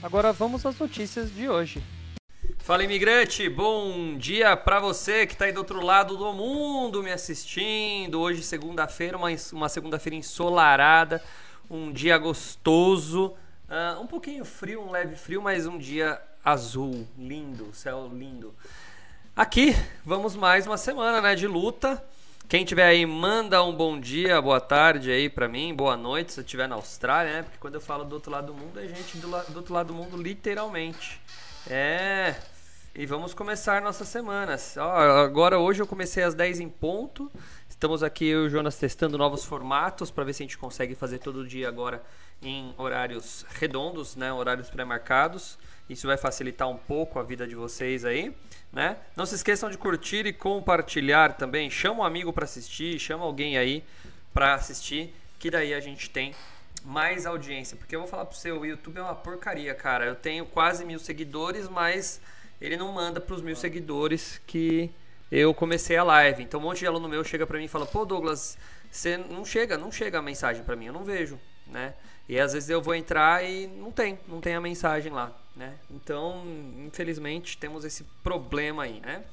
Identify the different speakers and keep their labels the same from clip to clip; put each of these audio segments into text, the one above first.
Speaker 1: Agora vamos às notícias de hoje.
Speaker 2: Fala imigrante, bom dia para você que está aí do outro lado do mundo me assistindo. Hoje segunda-feira, uma, uma segunda-feira ensolarada, um dia gostoso, uh, um pouquinho frio, um leve frio, mas um dia azul, lindo, céu lindo. Aqui vamos mais uma semana, né, de luta. Quem tiver aí, manda um bom dia, boa tarde aí para mim, boa noite se estiver na Austrália, né? Porque quando eu falo do outro lado do mundo, é gente do, do outro lado do mundo, literalmente. É. E vamos começar nossa semana. Ó, agora hoje eu comecei às 10 em ponto. Estamos aqui eu e o Jonas testando novos formatos para ver se a gente consegue fazer todo dia agora em horários redondos, né? Horários pré-marcados. Isso vai facilitar um pouco a vida de vocês aí né? Não se esqueçam de curtir e compartilhar também. Chama um amigo para assistir, chama alguém aí para assistir, que daí a gente tem mais audiência. Porque eu vou falar pro seu, o YouTube é uma porcaria, cara. Eu tenho quase mil seguidores, mas ele não manda pros mil seguidores que eu comecei a live. Então um monte de aluno meu chega pra mim e fala, pô Douglas, você não chega, não chega a mensagem para mim, eu não vejo, né? E às vezes eu vou entrar e não tem, não tem a mensagem lá, né? Então, infelizmente, temos esse problema aí, né?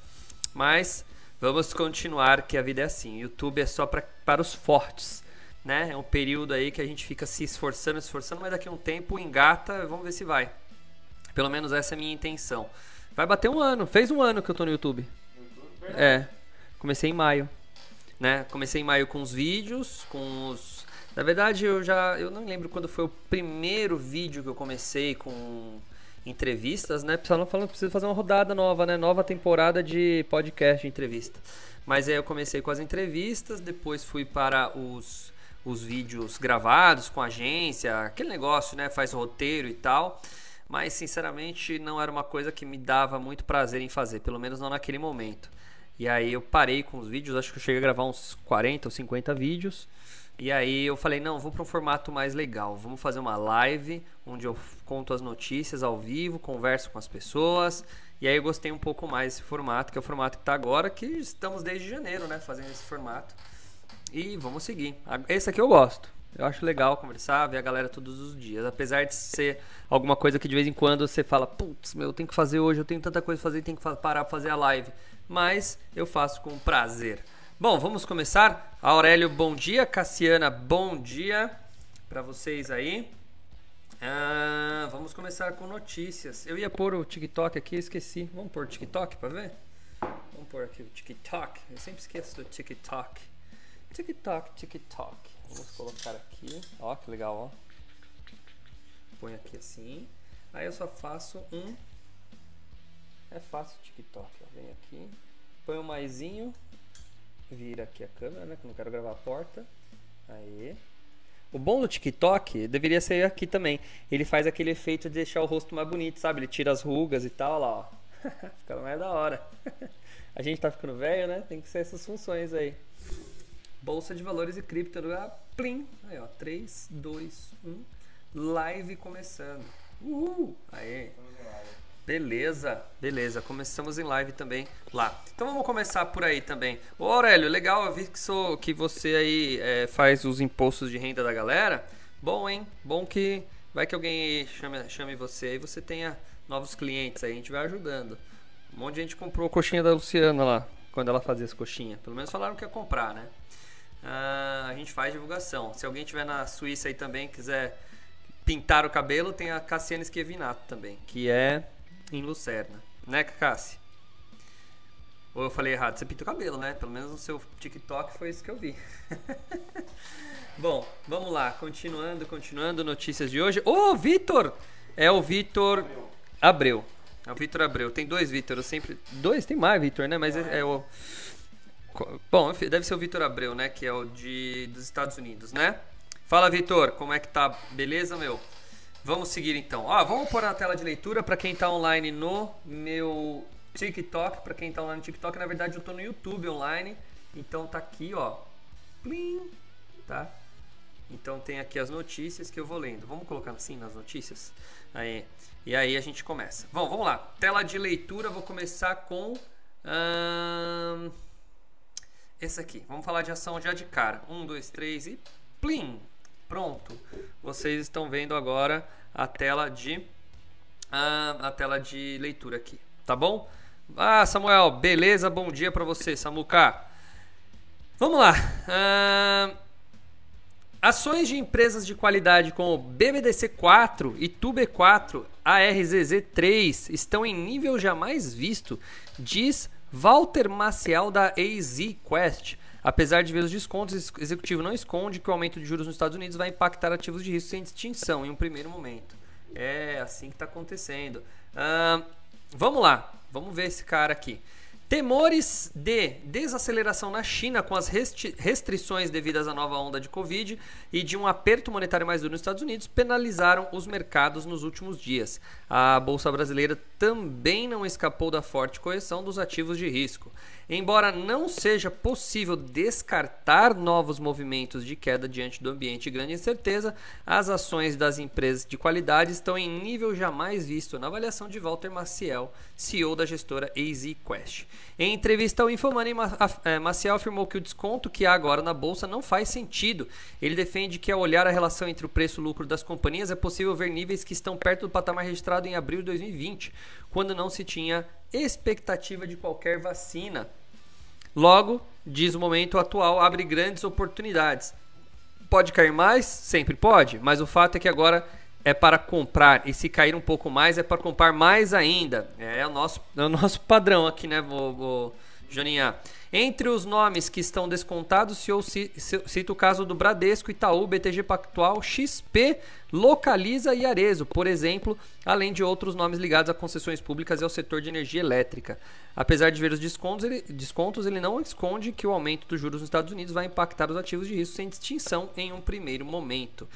Speaker 2: Mas vamos continuar que a vida é assim. YouTube é só pra, para os fortes, né? É um período aí que a gente fica se esforçando, esforçando, mas daqui a um tempo engata, vamos ver se vai. Pelo menos essa é a minha intenção. Vai bater um ano, fez um ano que eu tô no YouTube. É, comecei em maio, né? Comecei em maio com os vídeos, com os na verdade, eu já. Eu não lembro quando foi o primeiro vídeo que eu comecei com entrevistas, né? Pessoal falando precisa fazer uma rodada nova, né? Nova temporada de podcast de entrevista. Mas aí eu comecei com as entrevistas, depois fui para os, os vídeos gravados com agência, aquele negócio, né? Faz roteiro e tal. Mas sinceramente não era uma coisa que me dava muito prazer em fazer, pelo menos não naquele momento. E aí eu parei com os vídeos, acho que eu cheguei a gravar uns 40 ou 50 vídeos. E aí eu falei, não, vou para um formato mais legal. Vamos fazer uma live onde eu conto as notícias ao vivo, converso com as pessoas. E aí eu gostei um pouco mais desse formato, que é o formato que está agora, que estamos desde janeiro, né, fazendo esse formato. E vamos seguir. Esse aqui eu gosto. Eu acho legal conversar, ver a galera todos os dias. Apesar de ser alguma coisa que de vez em quando você fala, putz, meu, eu tenho que fazer hoje, eu tenho tanta coisa pra fazer, tenho que parar pra fazer a live. Mas eu faço com prazer. Bom, vamos começar. Aurélio, bom dia. Cassiana, bom dia para vocês aí. Ah, vamos começar com notícias. Eu ia pôr o TikTok aqui, esqueci. Vamos pôr o TikTok para ver? Vamos pôr aqui o TikTok. Eu sempre esqueço do TikTok. TikTok, TikTok. Vamos colocar aqui. Ó, que legal, ó. Põe aqui assim. Aí eu só faço um. É fácil o TikTok. Vem aqui. Põe um maisinho vira aqui a câmera, né? Que eu não quero gravar a porta. Aí. O bom do TikTok deveria ser aqui também. Ele faz aquele efeito de deixar o rosto mais bonito, sabe? Ele tira as rugas e tal, lá, ó. Fica mais da hora. a gente tá ficando velho, né? Tem que ser essas funções aí. Bolsa de valores e cripto. Ah, plim. Aí, ó. 3, 2, 1. Live começando. Uhul. Aí. Beleza, beleza. Começamos em live também lá. Então vamos começar por aí também. Ô Aurélio, legal, eu vi que, sou, que você aí é, faz os impostos de renda da galera. Bom, hein? Bom que vai que alguém chame, chame você e você tenha novos clientes aí, a gente vai ajudando. Um monte de gente comprou a coxinha da Luciana lá, quando ela fazia as coxinhas. Pelo menos falaram que ia comprar, né? Ah, a gente faz divulgação. Se alguém tiver na Suíça aí também, quiser pintar o cabelo, tem a Cassiane Esquevinato também, que é em Lucerna. Né, Cassi? Ou eu falei errado? Você pinta o cabelo, né? Pelo menos no seu TikTok foi isso que eu vi. Bom, vamos lá. Continuando, continuando. Notícias de hoje. Ô, oh, Vitor! É o Vitor Abreu. É o Vitor Abreu. Tem dois Vitor. Sempre. Dois? Tem mais Vitor, né? Mas é, é o. Bom, deve ser o Vitor Abreu, né? Que é o de dos Estados Unidos, né? Fala, Vitor. Como é que tá? Beleza, meu? Vamos seguir então. Ó, vamos pôr na tela de leitura para quem está online no meu TikTok. Para quem está online no TikTok, na verdade eu estou no YouTube online. Então tá aqui, ó. Plim, tá? Então tem aqui as notícias que eu vou lendo. Vamos colocar assim nas notícias? Aí. E aí a gente começa. Bom, vamos lá. Tela de leitura, vou começar com. Hum, esse aqui. Vamos falar de ação já de cara. Um, dois, três e. Plim! Pronto. Vocês estão vendo agora a tela de. Uh, a tela de leitura aqui. Tá bom? Ah, Samuel, beleza? Bom dia para você, Samuca. Vamos lá. Uh, Ações de empresas de qualidade como BBDC4 e TUB4 ARZZ3 estão em nível jamais visto, diz Walter Maciel da AZ Quest. Apesar de ver os descontos, o executivo não esconde que o aumento de juros nos Estados Unidos vai impactar ativos de risco sem distinção em um primeiro momento. É assim que está acontecendo. Uh, vamos lá, vamos ver esse cara aqui. Temores de desaceleração na China com as restrições devidas à nova onda de Covid e de um aperto monetário mais duro nos Estados Unidos penalizaram os mercados nos últimos dias. A Bolsa Brasileira também não escapou da forte correção dos ativos de risco. Embora não seja possível descartar novos movimentos de queda diante do ambiente de grande incerteza, as ações das empresas de qualidade estão em nível jamais visto na avaliação de Walter Maciel, CEO da gestora EasyQuest. Em entrevista ao Infomoney, é, Maciel afirmou que o desconto que há agora na bolsa não faz sentido. Ele defende que ao olhar a relação entre o preço e o lucro das companhias é possível ver níveis que estão perto do patamar registrado em abril de 2020, quando não se tinha expectativa de qualquer vacina. Logo, diz o momento atual abre grandes oportunidades. Pode cair mais? Sempre pode, mas o fato é que agora é para comprar e se cair um pouco mais é para comprar mais ainda. É o nosso, é o nosso padrão aqui, né, vou, vou Joninha? Entre os nomes que estão descontados, eu cito o caso do Bradesco, Itaú, BTG Pactual, XP, Localiza e Arezo, por exemplo, além de outros nomes ligados a concessões públicas e ao setor de energia elétrica. Apesar de ver os descontos ele, descontos, ele não esconde que o aumento dos juros nos Estados Unidos vai impactar os ativos de risco sem distinção em um primeiro momento.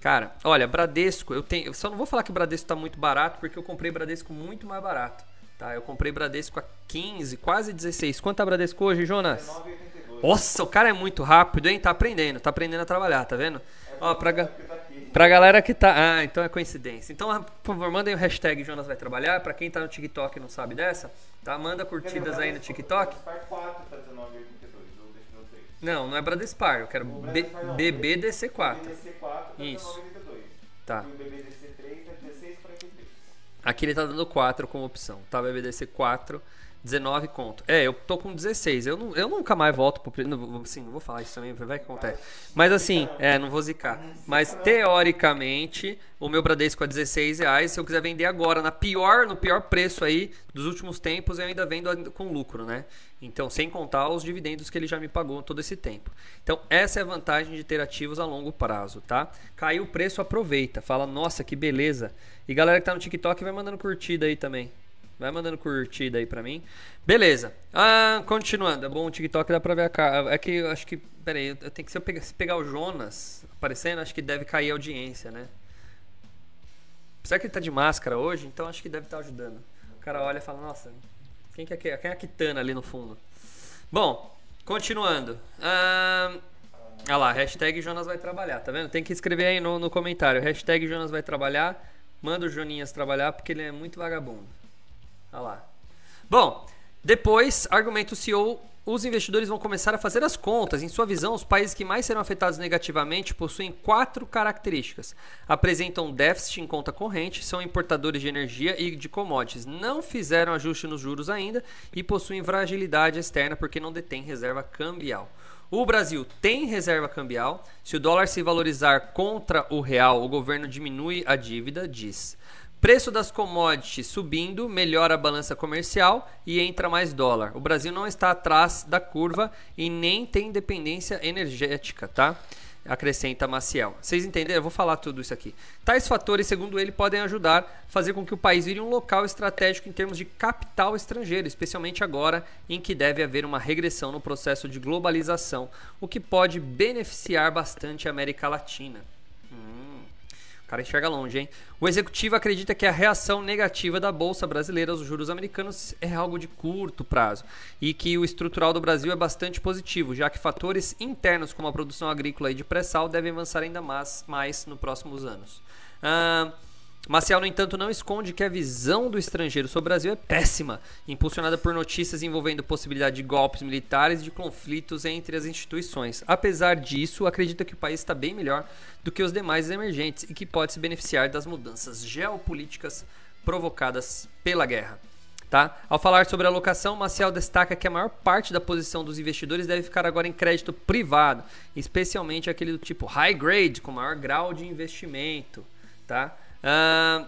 Speaker 2: Cara, olha, Bradesco, eu tenho. Eu só não vou falar que o Bradesco está muito barato, porque eu comprei Bradesco muito mais barato. Tá? Eu comprei Bradesco a 15, quase 16. Quanto tá Bradesco hoje, Jonas? 19,82. Nossa, o cara é muito rápido, hein? Tá aprendendo, tá aprendendo a trabalhar, tá vendo? É Ó, pra, ga... tá pra galera que tá. Ah, então é coincidência. Então, por favor, mandem o hashtag Jonas vai trabalhar. Pra quem tá no TikTok e não sabe dessa, tá? Manda curtidas aí no TikTok. Não, não é Bradespar, eu quero BBDC4. BBDC4 Isso. Tá. E o BBDC3 16 Aqui ele tá dando 4 como opção, tá? BBDC 4, 19 conto. É, eu tô com 16. Eu, não, eu nunca mais volto pro. Assim, não vou falar isso também, vai que acontece. Mas assim, é, não vou zicar. Mas teoricamente, o meu Bradesco é 16 reais. Se eu quiser vender agora, na pior, no pior preço aí dos últimos tempos, eu ainda vendo com lucro, né? Então, sem contar os dividendos que ele já me pagou todo esse tempo. Então, essa é a vantagem de ter ativos a longo prazo, tá? Caiu o preço, aproveita. Fala, nossa, que beleza. E galera que tá no TikTok vai mandando curtida aí também. Vai mandando curtida aí pra mim. Beleza. Ah, continuando. É bom, o TikTok dá pra ver a cara. É que eu acho que. Pera aí, eu tenho que se eu pegar, se pegar o Jonas aparecendo, acho que deve cair a audiência, né? Será que ele tá de máscara hoje? Então acho que deve estar tá ajudando. O cara olha e fala, nossa, quem, que é, quem é a Kitana ali no fundo? Bom, continuando. Ah, lá, hashtag Jonas vai trabalhar, tá vendo? Tem que escrever aí no, no comentário. Hashtag Jonas vai trabalhar. Manda o Joninhas trabalhar porque ele é muito vagabundo. Olha lá. Bom, depois, argumento CEO, os investidores vão começar a fazer as contas. Em sua visão, os países que mais serão afetados negativamente possuem quatro características. Apresentam déficit em conta corrente, são importadores de energia e de commodities, não fizeram ajuste nos juros ainda e possuem fragilidade externa porque não detêm reserva cambial. O Brasil tem reserva cambial. Se o dólar se valorizar contra o real, o governo diminui a dívida, diz. Preço das commodities subindo, melhora a balança comercial e entra mais dólar. O Brasil não está atrás da curva e nem tem dependência energética, tá? Acrescenta Maciel. Vocês entenderam? Eu vou falar tudo isso aqui. Tais fatores, segundo ele, podem ajudar a fazer com que o país vire um local estratégico em termos de capital estrangeiro, especialmente agora em que deve haver uma regressão no processo de globalização, o que pode beneficiar bastante a América Latina cara enxerga longe, hein? O executivo acredita que a reação negativa da bolsa brasileira aos juros americanos é algo de curto prazo e que o estrutural do Brasil é bastante positivo, já que fatores internos como a produção agrícola e de pré-sal devem avançar ainda mais, mais nos próximos anos. Ah, Maciel, no entanto, não esconde que a visão do estrangeiro sobre o Brasil é péssima, impulsionada por notícias envolvendo possibilidade de golpes militares e de conflitos entre as instituições. Apesar disso, acredita que o país está bem melhor do que os demais emergentes e que pode se beneficiar das mudanças geopolíticas provocadas pela guerra. Tá? Ao falar sobre a alocação, Maciel destaca que a maior parte da posição dos investidores deve ficar agora em crédito privado, especialmente aquele do tipo high grade, com maior grau de investimento. Tá? Uh,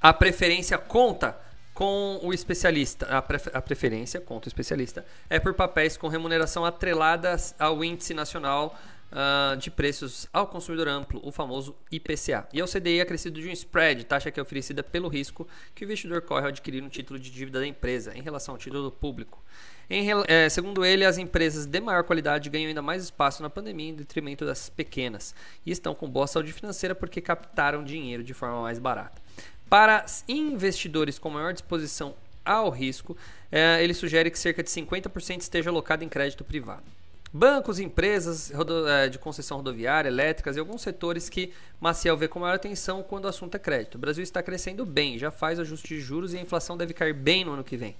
Speaker 2: a preferência conta com o especialista. A, a, preferência conta o especialista é por papéis com remuneração atrelada ao índice nacional uh, de preços ao consumidor amplo, o famoso IPCA. E ao CDI acrescido de um spread, taxa que é oferecida pelo risco que o investidor corre ao adquirir um título de dívida da empresa em relação ao título público. Em, é, segundo ele, as empresas de maior qualidade ganham ainda mais espaço na pandemia em detrimento das pequenas e estão com boa saúde financeira porque captaram dinheiro de forma mais barata. Para investidores com maior disposição ao risco, é, ele sugere que cerca de 50% esteja alocado em crédito privado. Bancos, empresas é, de concessão rodoviária, elétricas e alguns setores que Maciel vê com maior atenção quando o assunto é crédito. O Brasil está crescendo bem, já faz ajuste de juros e a inflação deve cair bem no ano que vem.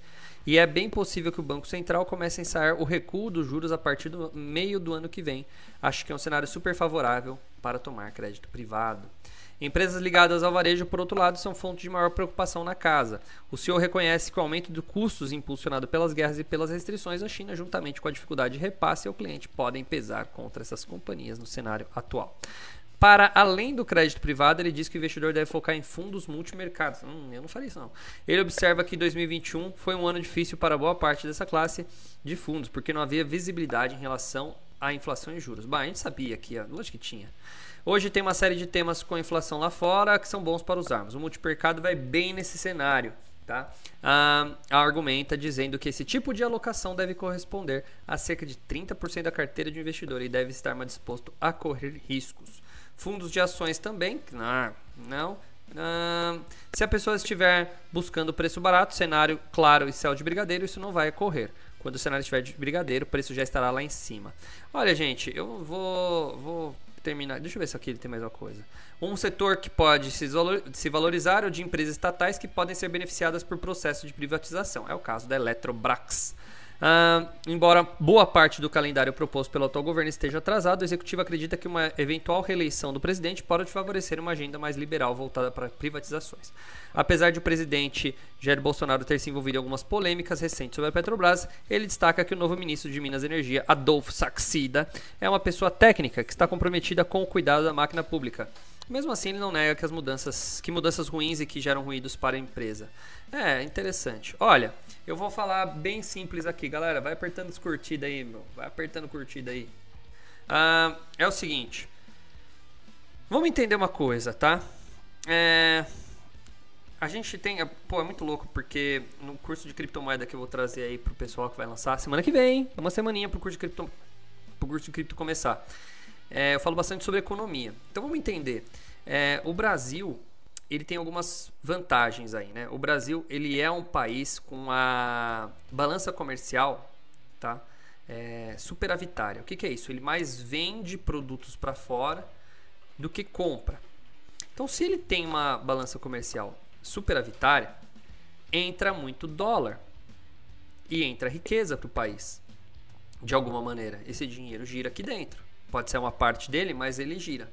Speaker 2: E é bem possível que o Banco Central comece a ensaiar o recuo dos juros a partir do meio do ano que vem. Acho que é um cenário super favorável para tomar crédito privado. Empresas ligadas ao varejo, por outro lado, são fonte de maior preocupação na casa. O senhor reconhece que o aumento de custos impulsionado pelas guerras e pelas restrições à China, juntamente com a dificuldade de repasse ao cliente, podem pesar contra essas companhias no cenário atual. Para além do crédito privado, ele diz que o investidor deve focar em fundos multimercados. Hum, eu não falei isso não. Ele observa que 2021 foi um ano difícil para boa parte dessa classe de fundos, porque não havia visibilidade em relação à inflação e juros. Bah, a gente sabia que, lógico que tinha. Hoje tem uma série de temas com a inflação lá fora que são bons para usarmos. O multimercado vai bem nesse cenário. Tá? Ah, argumenta dizendo que esse tipo de alocação deve corresponder a cerca de 30% da carteira de investidor e deve estar mais disposto a correr riscos. Fundos de ações também. Não. não. Se a pessoa estiver buscando preço barato, cenário claro e céu de brigadeiro, isso não vai ocorrer. Quando o cenário estiver de brigadeiro, o preço já estará lá em cima. Olha, gente, eu vou, vou terminar. Deixa eu ver se aqui tem mais uma coisa. Um setor que pode se valorizar é o de empresas estatais que podem ser beneficiadas por processo de privatização. É o caso da Eletrobrax. Uh, embora boa parte do calendário proposto pelo atual governo esteja atrasado, o executivo acredita que uma eventual reeleição do presidente pode favorecer uma agenda mais liberal voltada para privatizações. Apesar de o presidente Jair Bolsonaro ter se envolvido em algumas polêmicas recentes sobre a Petrobras, ele destaca que o novo ministro de Minas e Energia, Adolfo Saxida, é uma pessoa técnica que está comprometida com o cuidado da máquina pública. Mesmo assim, ele não nega que as mudanças, que mudanças ruins e que geram ruídos para a empresa. É, interessante. Olha, eu vou falar bem simples aqui, galera. Vai apertando as curtidas aí, meu. Vai apertando curtida aí. Ah, é o seguinte. Vamos entender uma coisa, tá? É, a gente tem. Pô, é muito louco, porque no curso de criptomoeda que eu vou trazer aí pro pessoal que vai lançar semana que vem, é uma semaninha pro curso de cripto, pro curso de cripto começar. É, eu falo bastante sobre economia. Então vamos entender. É, o Brasil ele tem algumas vantagens aí, né? O Brasil ele é um país com a balança comercial, tá? É, superavitária. O que, que é isso? Ele mais vende produtos para fora do que compra. Então, se ele tem uma balança comercial superavitária, entra muito dólar e entra riqueza para o país. De alguma maneira, esse dinheiro gira aqui dentro. Pode ser uma parte dele, mas ele gira.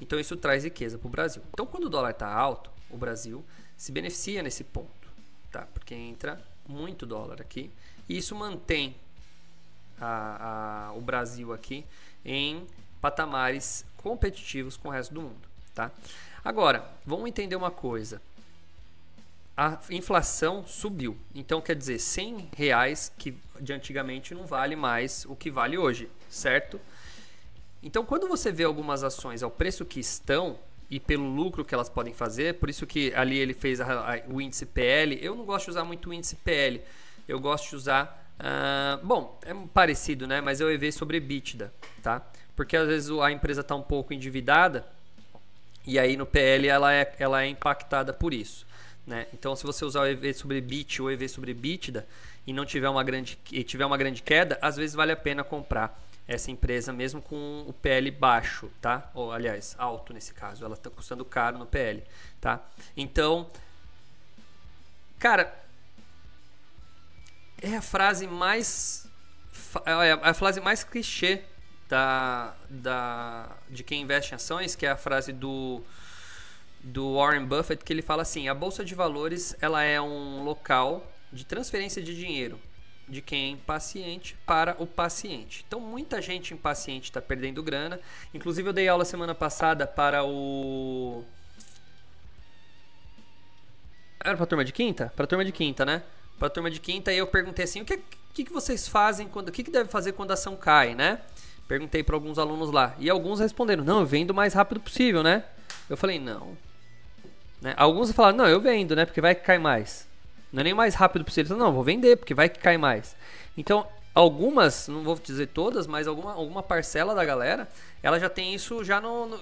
Speaker 2: Então isso traz riqueza para o Brasil. Então quando o dólar está alto, o Brasil se beneficia nesse ponto, tá? Porque entra muito dólar aqui e isso mantém a, a, o Brasil aqui em patamares competitivos com o resto do mundo, tá? Agora, vamos entender uma coisa. A inflação subiu. Então, quer dizer, 100 reais que de antigamente não vale mais o que vale hoje, certo? Então, quando você vê algumas ações ao preço que estão e pelo lucro que elas podem fazer, por isso que ali ele fez a, a, o índice PL. Eu não gosto de usar muito o índice PL. Eu gosto de usar. Uh, bom, é parecido, né? Mas o EV sobre EBITDA, tá? Porque às vezes a empresa está um pouco endividada E aí no PL ela é, ela é impactada por isso. Né? Então, se você usar o EV sobre BIT ou EV sobre BITDA e não tiver uma grande, e tiver uma grande queda, às vezes vale a pena comprar essa empresa mesmo com o PL baixo, tá? Ou aliás, alto nesse caso, ela está custando caro no PL, tá? Então, cara, é a frase mais é a frase mais clichê da, da de quem investe em ações, que é a frase do do Warren Buffett que ele fala assim: a bolsa de valores ela é um local de transferência de dinheiro de quem é impaciente para o paciente. Então muita gente impaciente está perdendo grana. Inclusive eu dei aula semana passada para o era para a turma de quinta? Para a turma de quinta, né? Para a turma de quinta e eu perguntei assim: o que, que, que vocês fazem quando, o que, que deve fazer quando a ação cai, né? Perguntei para alguns alunos lá e alguns responderam: não, eu vendo o mais rápido possível, né? Eu falei: não, né? Alguns falaram, não, eu vendo, né? Porque vai que cai mais. Não é nem mais rápido possível. Não, vou vender, porque vai que cai mais. Então, algumas, não vou dizer todas, mas alguma, alguma parcela da galera, ela já tem isso já no, no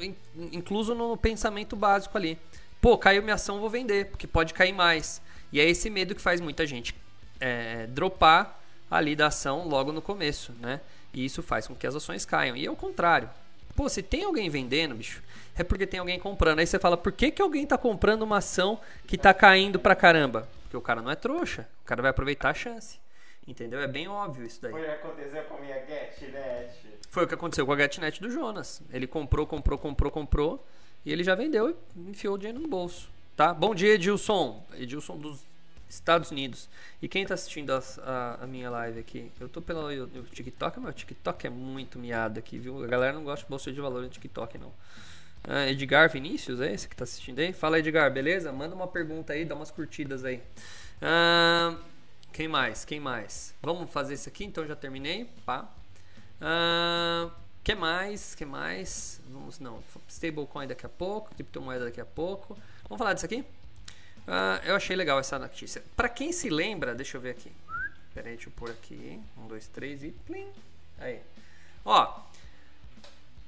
Speaker 2: incluso no pensamento básico ali. Pô, caiu minha ação, vou vender, porque pode cair mais. E é esse medo que faz muita gente é, dropar ali da ação logo no começo, né? E isso faz com que as ações caiam. E é o contrário. Pô, se tem alguém vendendo, bicho, é porque tem alguém comprando. Aí você fala, por que, que alguém está comprando uma ação que está caindo pra caramba? Porque o cara não é trouxa. O cara vai aproveitar a chance. Entendeu? É bem óbvio isso daí.
Speaker 3: Foi o que aconteceu com a minha GetNet.
Speaker 2: Foi o que aconteceu com a GetNet do Jonas. Ele comprou, comprou, comprou, comprou. E ele já vendeu e enfiou o dinheiro no bolso. Tá? Bom dia, Edilson. Edilson dos Estados Unidos. E quem está assistindo a, a, a, minha live aqui? Eu tô pelo eu, eu, TikTok, mas o TikTok é muito miado aqui, viu? A galera não gosta de bolsa de valor no TikTok, não. Ah, Edgar Vinícius, é esse que está assistindo aí? Fala, Edgar, beleza? Manda uma pergunta aí, dá umas curtidas aí. Ah, quem mais? Quem mais? Vamos fazer isso aqui, então já terminei. Pá. Ah, que mais? Que mais? Vamos, não. Stablecoin daqui a pouco, criptomoeda daqui a pouco. Vamos falar disso aqui? Ah, eu achei legal essa notícia. Para quem se lembra, deixa eu ver aqui. Pera aí, deixa eu pôr aqui. Um, dois, três e plim. Aí. Ó,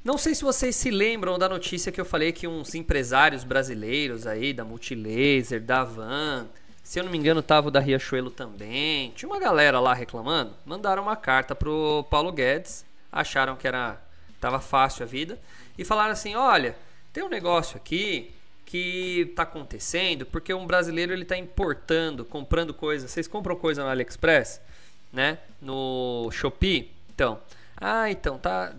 Speaker 2: não sei se vocês se lembram da notícia que eu falei que uns empresários brasileiros aí, da Multilaser, da Van, se eu não me engano, tava o da Riachuelo também. Tinha uma galera lá reclamando. Mandaram uma carta pro Paulo Guedes, acharam que era tava fácil a vida e falaram assim: "Olha, tem um negócio aqui que tá acontecendo porque um brasileiro ele tá importando, comprando coisas. Vocês compram coisa no AliExpress, né? No Shopee? Então, ah, então, tá.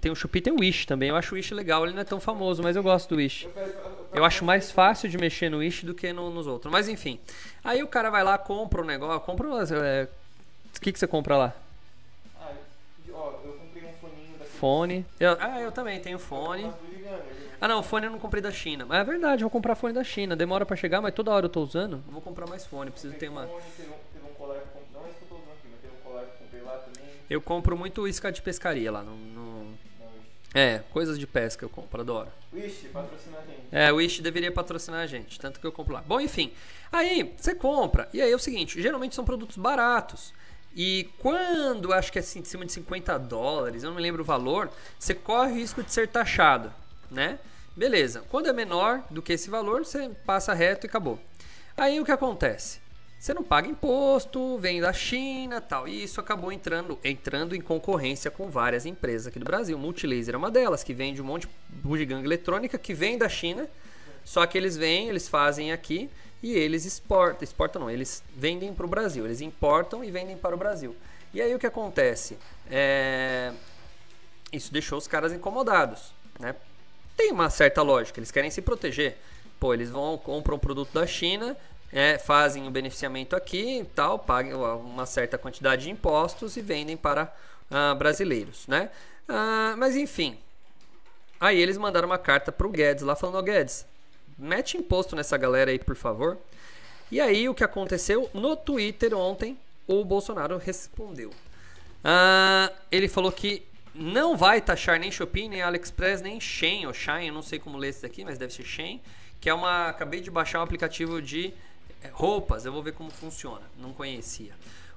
Speaker 2: Tem o Shopee, tem o Wish também. Eu acho o Wish legal, ele não é tão famoso, mas eu gosto do Wish. Eu acho mais fácil de mexer no Wish do que no, nos outros. Mas enfim. Aí o cara vai lá, compra um negócio. Compra. É, o que, que você compra lá?
Speaker 3: Ah, ó, eu comprei um foninho daqui.
Speaker 2: Fone. Eu, ah, eu também tenho fone. Ah não, o fone eu não comprei da China. Mas é verdade, vou comprar fone da China. Demora pra chegar, mas toda hora eu tô usando. Eu vou comprar mais fone. Preciso ter uma. Eu compro muito isca de pescaria lá no, no... É, coisas de pesca eu compro, adoro.
Speaker 3: Wish, patrocina a gente.
Speaker 2: É, o Wish deveria patrocinar a gente, tanto que eu compro lá. Bom, enfim. Aí, você compra. E aí é o seguinte, geralmente são produtos baratos. E quando acho que é assim, de cima de 50 dólares, eu não me lembro o valor, você corre o risco de ser taxado, né? Beleza. Quando é menor do que esse valor, você passa reto e acabou. Aí o que acontece? Você não paga imposto, vem da China tal. E isso acabou entrando, entrando em concorrência com várias empresas aqui do Brasil. Multilaser é uma delas, que vende um monte de bugiganga eletrônica que vem da China. Só que eles vêm, eles fazem aqui e eles exportam. Exportam não, eles vendem para o Brasil. Eles importam e vendem para o Brasil. E aí o que acontece? É... Isso deixou os caras incomodados. Né? Tem uma certa lógica, eles querem se proteger. Pô, eles vão, compram um produto da China, é, fazem o beneficiamento aqui tal, pagam uma certa quantidade de impostos e vendem para uh, brasileiros, né? Uh, mas enfim, aí eles mandaram uma carta para o Guedes lá falando, oh, Guedes, mete imposto nessa galera aí, por favor. E aí o que aconteceu no Twitter ontem, o Bolsonaro respondeu. Uh, ele falou que não vai taxar nem Shopee, nem AliExpress, nem Shein ou Shine, eu não sei como ler isso daqui, mas deve ser Shein, que é uma acabei de baixar um aplicativo de roupas, eu vou ver como funciona. Não conhecia.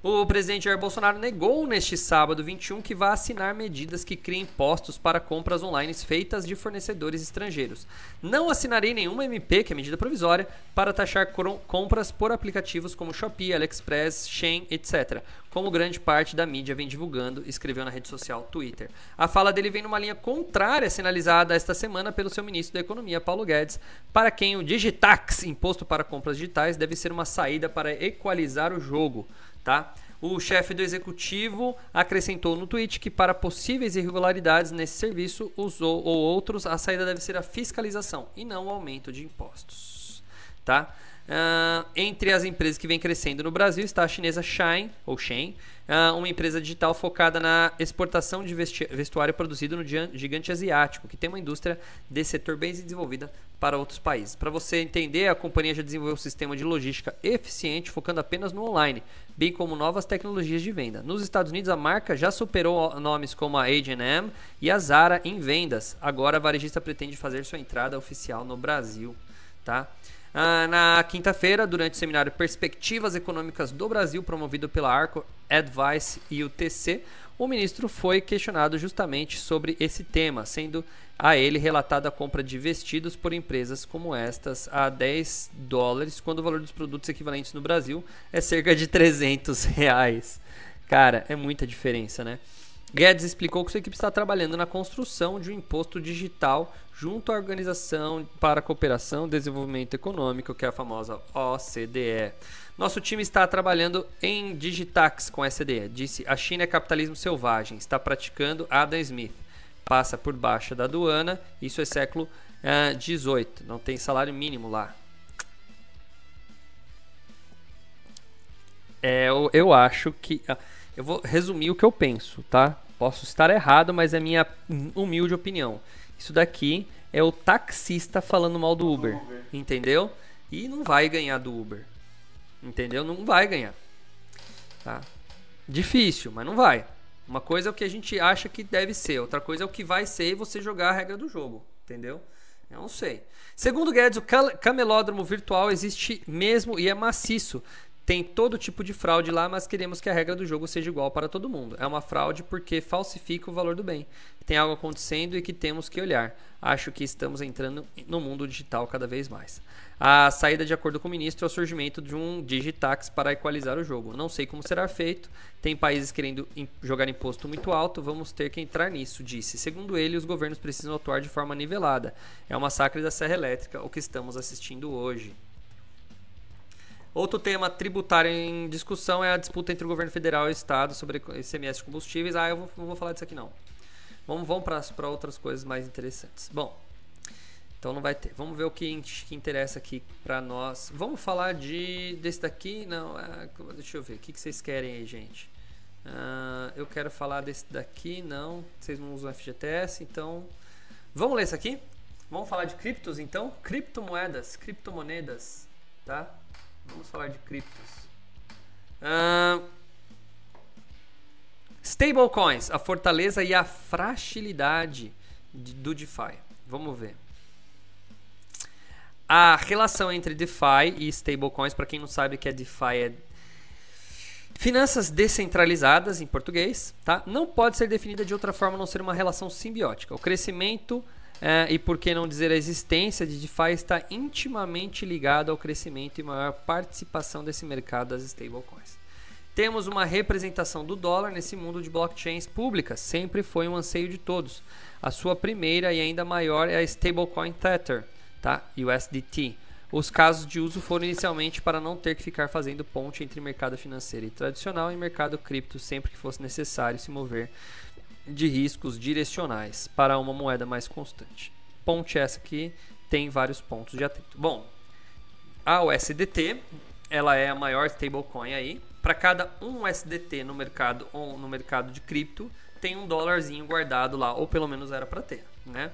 Speaker 2: O presidente Jair Bolsonaro negou neste sábado 21 que vai assinar medidas que criem impostos para compras online feitas de fornecedores estrangeiros. Não assinarei nenhuma MP, que é medida provisória, para taxar compras por aplicativos como Shopee, AliExpress, Shein, etc., como grande parte da mídia vem divulgando, escreveu na rede social Twitter. A fala dele vem numa linha contrária sinalizada esta semana pelo seu ministro da Economia, Paulo Guedes, para quem o Digitax, imposto para compras digitais, deve ser uma saída para equalizar o jogo tá? O chefe do executivo acrescentou no tweet que para possíveis irregularidades nesse serviço usou ou outros a saída deve ser a fiscalização e não o aumento de impostos, tá? Uh, entre as empresas que vem crescendo no Brasil está a chinesa Shine, ou Shein, uh, uma empresa digital focada na exportação de vestuário produzido no gigante asiático, que tem uma indústria desse setor bem desenvolvida para outros países. Para você entender, a companhia já desenvolveu um sistema de logística eficiente, focando apenas no online, bem como novas tecnologias de venda. Nos Estados Unidos, a marca já superou nomes como a H&M e a Zara em vendas. Agora, a varejista pretende fazer sua entrada oficial no Brasil, tá? Ah, na quinta-feira, durante o seminário Perspectivas Econômicas do Brasil, promovido pela Arco Advice e o TC, o ministro foi questionado justamente sobre esse tema, sendo a ele relatada a compra de vestidos por empresas como estas a 10 dólares, quando o valor dos produtos equivalentes no Brasil é cerca de 300 reais. Cara, é muita diferença, né? Guedes explicou que sua equipe está trabalhando na construção de um imposto digital junto à Organização para a Cooperação e Desenvolvimento Econômico, que é a famosa OCDE. Nosso time está trabalhando em Digitax com a OCDE, disse a China é capitalismo selvagem, está praticando Adam Smith. Passa por baixo da aduana, isso é século XVIII, uh, não tem salário mínimo lá. É, eu, eu acho que. Uh, eu vou resumir o que eu penso, tá? Posso estar errado, mas é minha humilde opinião. Isso daqui é o taxista falando mal do Uber, entendeu? E não vai ganhar do Uber. Entendeu? Não vai ganhar. Tá? Difícil, mas não vai. Uma coisa é o que a gente acha que deve ser, outra coisa é o que vai ser e você jogar a regra do jogo, entendeu? Eu não sei. Segundo Guedes, o camelódromo virtual existe mesmo e é maciço. Tem todo tipo de fraude lá, mas queremos que a regra do jogo seja igual para todo mundo. É uma fraude porque falsifica o valor do bem. Tem algo acontecendo e que temos que olhar. Acho que estamos entrando no mundo digital cada vez mais. A saída, de acordo com o ministro, é o surgimento de um digitax para equalizar o jogo. Não sei como será feito. Tem países querendo jogar imposto muito alto. Vamos ter que entrar nisso, disse. Segundo ele, os governos precisam atuar de forma nivelada. É um massacre da Serra Elétrica o que estamos assistindo hoje. Outro tema tributário em discussão é a disputa entre o governo federal e o estado sobre ICMS de combustíveis. Ah, eu vou, não vou falar disso aqui não. Vamos, vamos para outras coisas mais interessantes. Bom, então não vai ter. Vamos ver o que, que interessa aqui para nós. Vamos falar de desse daqui? Não, é, deixa eu ver. O que, que vocês querem aí, gente? Uh, eu quero falar desse daqui. Não, vocês não usam FGTS, então vamos ler isso aqui. Vamos falar de criptos, então. Criptomoedas, criptomonedas, tá? Vamos falar de criptos. Uh, stablecoins, a fortaleza e a fragilidade do DeFi. Vamos ver. A relação entre DeFi e stablecoins, para quem não sabe que é DeFi, é finanças descentralizadas em português, tá? Não pode ser definida de outra forma a não ser uma relação simbiótica. O crescimento é, e por que não dizer a existência de DeFi está intimamente ligado ao crescimento e maior participação desse mercado das stablecoins. Temos uma representação do dólar nesse mundo de blockchains públicas, sempre foi um anseio de todos. A sua primeira e ainda maior é a stablecoin Tether, tá? USDT. Os casos de uso foram inicialmente para não ter que ficar fazendo ponte entre mercado financeiro e tradicional e mercado cripto sempre que fosse necessário se mover de riscos direcionais para uma moeda mais constante. Ponte essa que tem vários pontos de atrito. Bom, a USDT ela é a maior stablecoin aí. Para cada um USDT no mercado ou no mercado de cripto tem um dólarzinho guardado lá, ou pelo menos era para ter, né?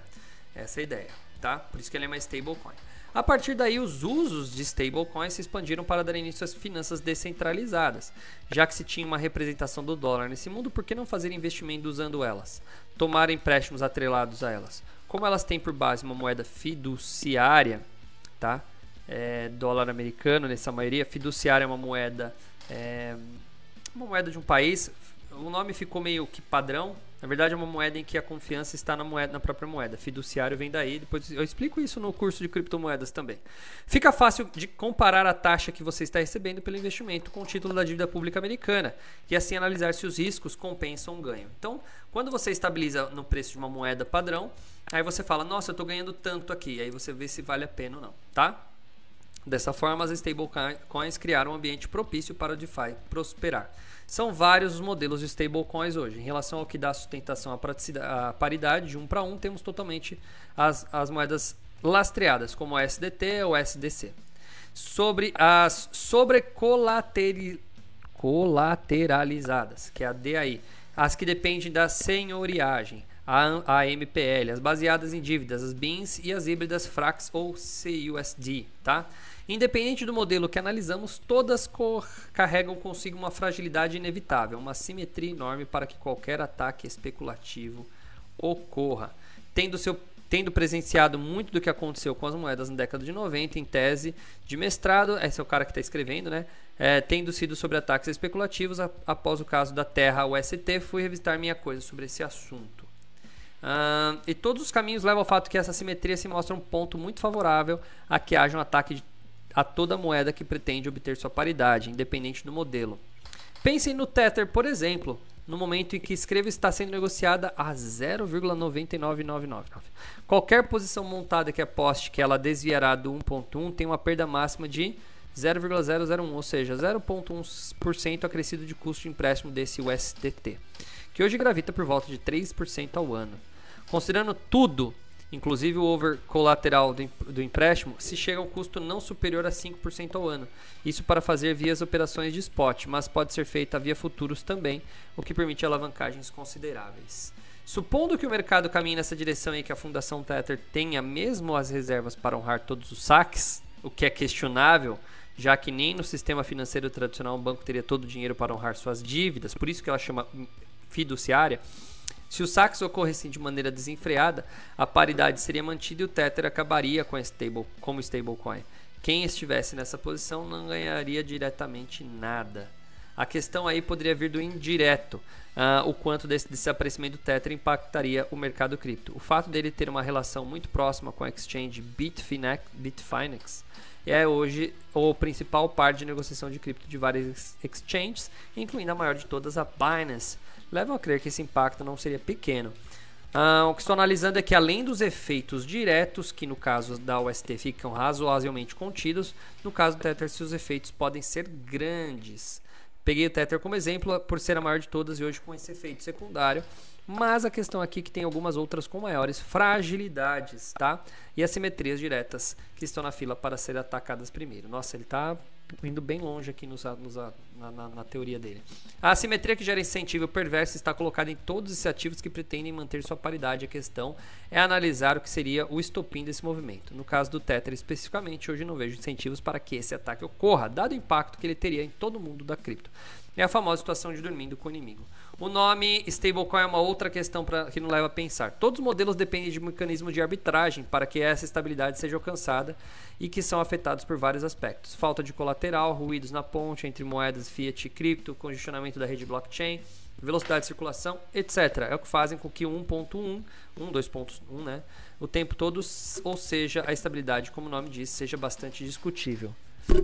Speaker 2: Essa é a ideia, tá? Por isso que ele é uma stablecoin. A partir daí, os usos de stablecoins se expandiram para dar início às finanças descentralizadas. Já que se tinha uma representação do dólar nesse mundo, por que não fazer investimento usando elas? Tomar empréstimos atrelados a elas. Como elas têm por base uma moeda fiduciária, tá? É, dólar americano nessa maioria, fiduciária é uma moeda é, uma moeda de um país, o nome ficou meio que padrão. Na verdade, é uma moeda em que a confiança está na, moeda, na própria moeda. Fiduciário vem daí. Depois eu explico isso no curso de criptomoedas também. Fica fácil de comparar a taxa que você está recebendo pelo investimento com o título da dívida pública americana e assim analisar se os riscos compensam o ganho. Então, quando você estabiliza no preço de uma moeda padrão, aí você fala: Nossa, eu estou ganhando tanto aqui. Aí você vê se vale a pena ou não, tá? Dessa forma, as stablecoins criaram um ambiente propício para o DeFi prosperar. São vários os modelos de stablecoins hoje. Em relação ao que dá sustentação à paridade de um para um, temos totalmente as, as moedas lastreadas, como o SDT ou SDC. Sobre as sobrecolateralizadas, que é a DAI, as que dependem da senhoriagem, a, a MPL, as baseadas em dívidas, as BINs e as híbridas FRAX ou CUSD, tá? Independente do modelo que analisamos, todas carregam consigo uma fragilidade inevitável, uma simetria enorme para que qualquer ataque especulativo ocorra. Tendo, seu, tendo presenciado muito do que aconteceu com as moedas na década de 90, em tese de mestrado, esse é o cara que está escrevendo, né? É, tendo sido sobre ataques especulativos, a, após o caso da Terra UST, fui revistar minha coisa sobre esse assunto. Uh, e todos os caminhos levam ao fato que essa simetria se mostra um ponto muito favorável a que haja um ataque de a toda moeda que pretende obter sua paridade, independente do modelo. Pensem no Tether, por exemplo, no momento em que escreva está sendo negociada a 0,99999. Qualquer posição montada que aposte que ela desviará do 1.1 tem uma perda máxima de 0,001, ou seja, 0,1% acrescido de custo de empréstimo desse USDT, que hoje gravita por volta de 3% ao ano. Considerando tudo, inclusive o over colateral do, do empréstimo, se chega a um custo não superior a 5% ao ano. Isso para fazer via as operações de spot, mas pode ser feita via futuros também, o que permite alavancagens consideráveis. Supondo que o mercado caminhe nessa direção e que a Fundação Tether tenha mesmo as reservas para honrar todos os saques, o que é questionável, já que nem no sistema financeiro tradicional um banco teria todo o dinheiro para honrar suas dívidas, por isso que ela chama fiduciária. Se os saques ocorressem de maneira desenfreada, a paridade seria mantida e o Tether acabaria com stable, como stablecoin. Quem estivesse nessa posição não ganharia diretamente nada. A questão aí poderia vir do indireto, uh, o quanto desse desaparecimento do Tether impactaria o mercado cripto. O fato dele ter uma relação muito próxima com a exchange Bitfinex, Bitfinex é hoje o principal par de negociação de cripto de várias exchanges, incluindo a maior de todas, a Binance levam a crer que esse impacto não seria pequeno. Ah, o que estou analisando é que, além dos efeitos diretos, que no caso da UST ficam razoavelmente contidos, no caso do Tether, seus efeitos podem ser grandes. Peguei o Tether como exemplo por ser a maior de todas e hoje com esse efeito secundário. Mas a questão aqui é que tem algumas outras com maiores fragilidades, tá? E assimetrias diretas que estão na fila para serem atacadas primeiro. Nossa, ele está indo bem longe aqui nos, nos, na, na, na, teoria dele. A assimetria que gera incentivo perverso está colocada em todos os ativos que pretendem manter sua paridade. A questão é analisar o que seria o estopim desse movimento. No caso do Tether especificamente, hoje não vejo incentivos para que esse ataque ocorra, dado o impacto que ele teria em todo o mundo da cripto. É a famosa situação de dormindo com o inimigo. O nome stablecoin é uma outra questão pra, que não leva a pensar. Todos os modelos dependem de um mecanismo de arbitragem para que essa estabilidade seja alcançada e que são afetados por vários aspectos. Falta de colateral, ruídos na ponte entre moedas fiat e cripto, congestionamento da rede blockchain, velocidade de circulação, etc. É o que fazem com que 1.1, 1, 2.1, né, o tempo todo, ou seja, a estabilidade, como o nome diz, seja bastante discutível.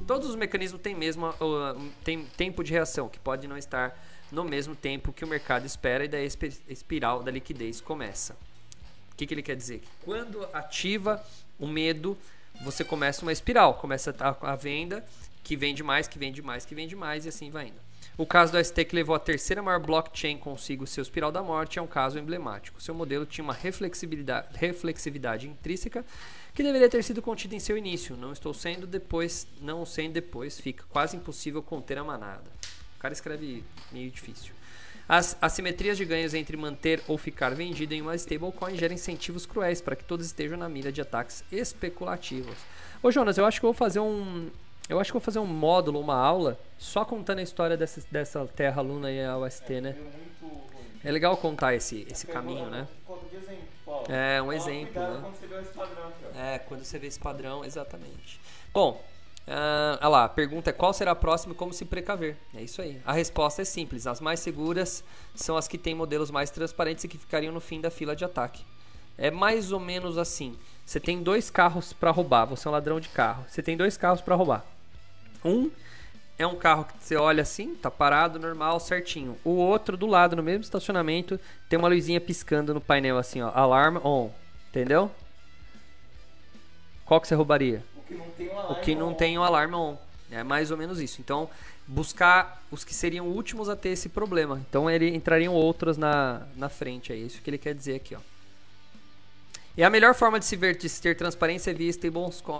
Speaker 2: Todos os mecanismos têm mesmo uh, tem tempo de reação, que pode não estar no mesmo tempo que o mercado espera e daí a espiral da liquidez começa. O que, que ele quer dizer? Quando ativa o medo, você começa uma espiral, começa a, a venda, que vende mais, que vende mais, que vende mais e assim vai indo. O caso do ST que levou a terceira maior blockchain consigo seu espiral da morte é um caso emblemático. Seu modelo tinha uma reflexibilidade, reflexividade intrínseca que deveria ter sido contida em seu início. Não estou sendo depois, não sendo depois, fica quase impossível conter a manada. O cara escreve meio difícil. As assimetrias de ganhos entre manter ou ficar vendido em uma stablecoin geram incentivos cruéis para que todos estejam na mira de ataques especulativos. Ô Jonas, eu acho que eu vou fazer um. Eu acho que vou fazer um módulo, uma aula, só contando a história dessa, dessa Terra Luna e a UST, né? É legal contar esse, esse caminho, né? É, um exemplo, né? É, quando você vê esse padrão, exatamente. Bom, Ah, lá, a pergunta é qual será a próxima e como se precaver. É isso aí. A resposta é simples. As mais seguras são as que têm modelos mais transparentes e que ficariam no fim da fila de ataque. É mais ou menos assim. Você tem dois carros para roubar. Você é um ladrão de carro. Você tem dois carros para roubar. Um é um carro que você olha assim, tá parado, normal, certinho. O outro do lado, no mesmo estacionamento, tem uma luzinha piscando no painel assim, ó. Alarme on. Entendeu? Qual que você roubaria?
Speaker 3: O que não tem um
Speaker 2: o
Speaker 3: alarme.
Speaker 2: que não
Speaker 3: on.
Speaker 2: tem o alarme on. É mais ou menos isso. Então, buscar os que seriam últimos a ter esse problema. Então, ele entrariam outros na, na frente. É isso que ele quer dizer aqui, ó. E a melhor forma de se ver, de se ter transparência é via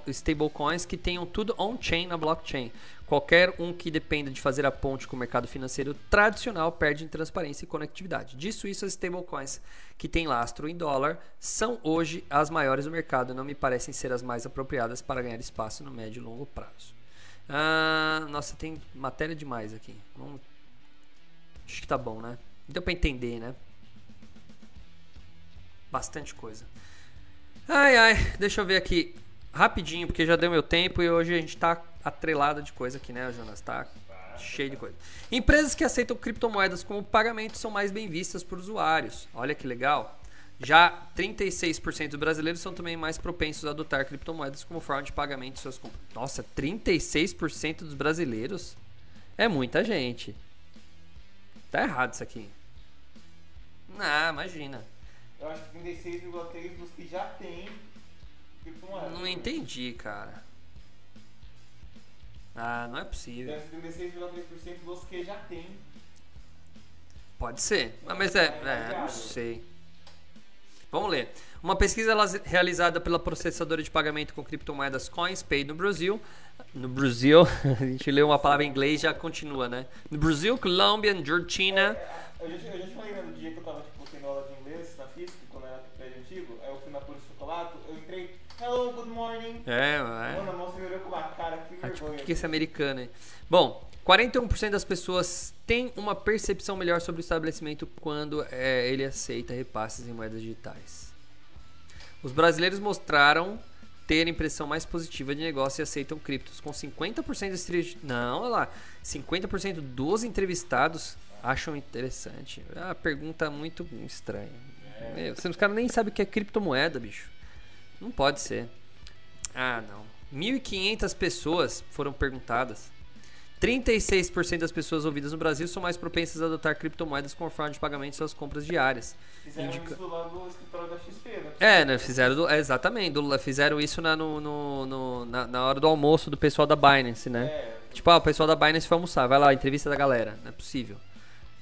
Speaker 2: stablecoins que tenham tudo on-chain na blockchain. Qualquer um que dependa de fazer a ponte com o mercado financeiro tradicional perde em transparência e conectividade. Disso isso, as stablecoins que têm lastro em dólar são hoje as maiores do mercado não me parecem ser as mais apropriadas para ganhar espaço no médio e longo prazo. Ah, nossa, tem matéria demais aqui. Vamos- Acho que tá bom, né? Deu para entender, né? Bastante coisa. Ai, ai, deixa eu ver aqui rapidinho, porque já deu meu tempo e hoje a gente tá atrelado de coisa aqui, né, Jonas? Tá cheio de coisa. Empresas que aceitam criptomoedas como pagamento são mais bem vistas por usuários. Olha que legal. Já 36% dos brasileiros são também mais propensos a adotar criptomoedas como forma de pagamento de suas compras. Nossa, 36% dos brasileiros? É muita gente. Tá errado isso aqui. Não, imagina.
Speaker 3: Eu acho que 36,3 dos que já tem criptomoeda.
Speaker 2: Não entendi, cara. Ah, não é possível.
Speaker 3: Deve ser 36,3% dos que já tem.
Speaker 2: Pode ser. Ah, Mas é, é, não sei. Vamos ler. Uma pesquisa realizada pela processadora de pagamento com criptomoedas CoinsPay no Brasil. No Brasil, a gente leu uma palavra em inglês e já continua, né? No Brasil, Colômbia, Argentina.
Speaker 3: Eu já, eu já te falei né, no dia que eu tava tipo, tendo aula de inglês na FISC, quando eu era prédio antigo, aí eu fui na Puro Chocolate, eu entrei, hello, good morning.
Speaker 2: É,
Speaker 3: Mano,
Speaker 2: é.
Speaker 3: a moça me olhou com uma cara, que
Speaker 2: Ah, tipo,
Speaker 3: vergonha.
Speaker 2: que é esse americano aí? Bom, 41% das pessoas têm uma percepção melhor sobre o estabelecimento quando é, ele aceita repasses em moedas digitais. Os brasileiros mostraram ter impressão mais positiva de negócio e aceitam criptos, com 50% dos não, olha lá, 50% dos entrevistados acham interessante. É uma pergunta muito estranha. Meu, os caras nem sabem o que é criptomoeda, bicho. Não pode ser. Ah, não. 1.500 pessoas foram perguntadas. 36% das pessoas ouvidas no Brasil são mais propensas a adotar criptomoedas como forma de pagamento de suas compras diárias.
Speaker 3: Fizeram
Speaker 2: indica-
Speaker 3: isso lá no escritório da XP, né?
Speaker 2: É, né? Fizeram do- é, exatamente. do- fizeram isso na, no, no- no- na, na hora do almoço do pessoal da Binance, né?
Speaker 3: É,
Speaker 2: Tipo, ah, o pessoal da Binance foi almoçar. Vai lá, entrevista da galera. Não é possível.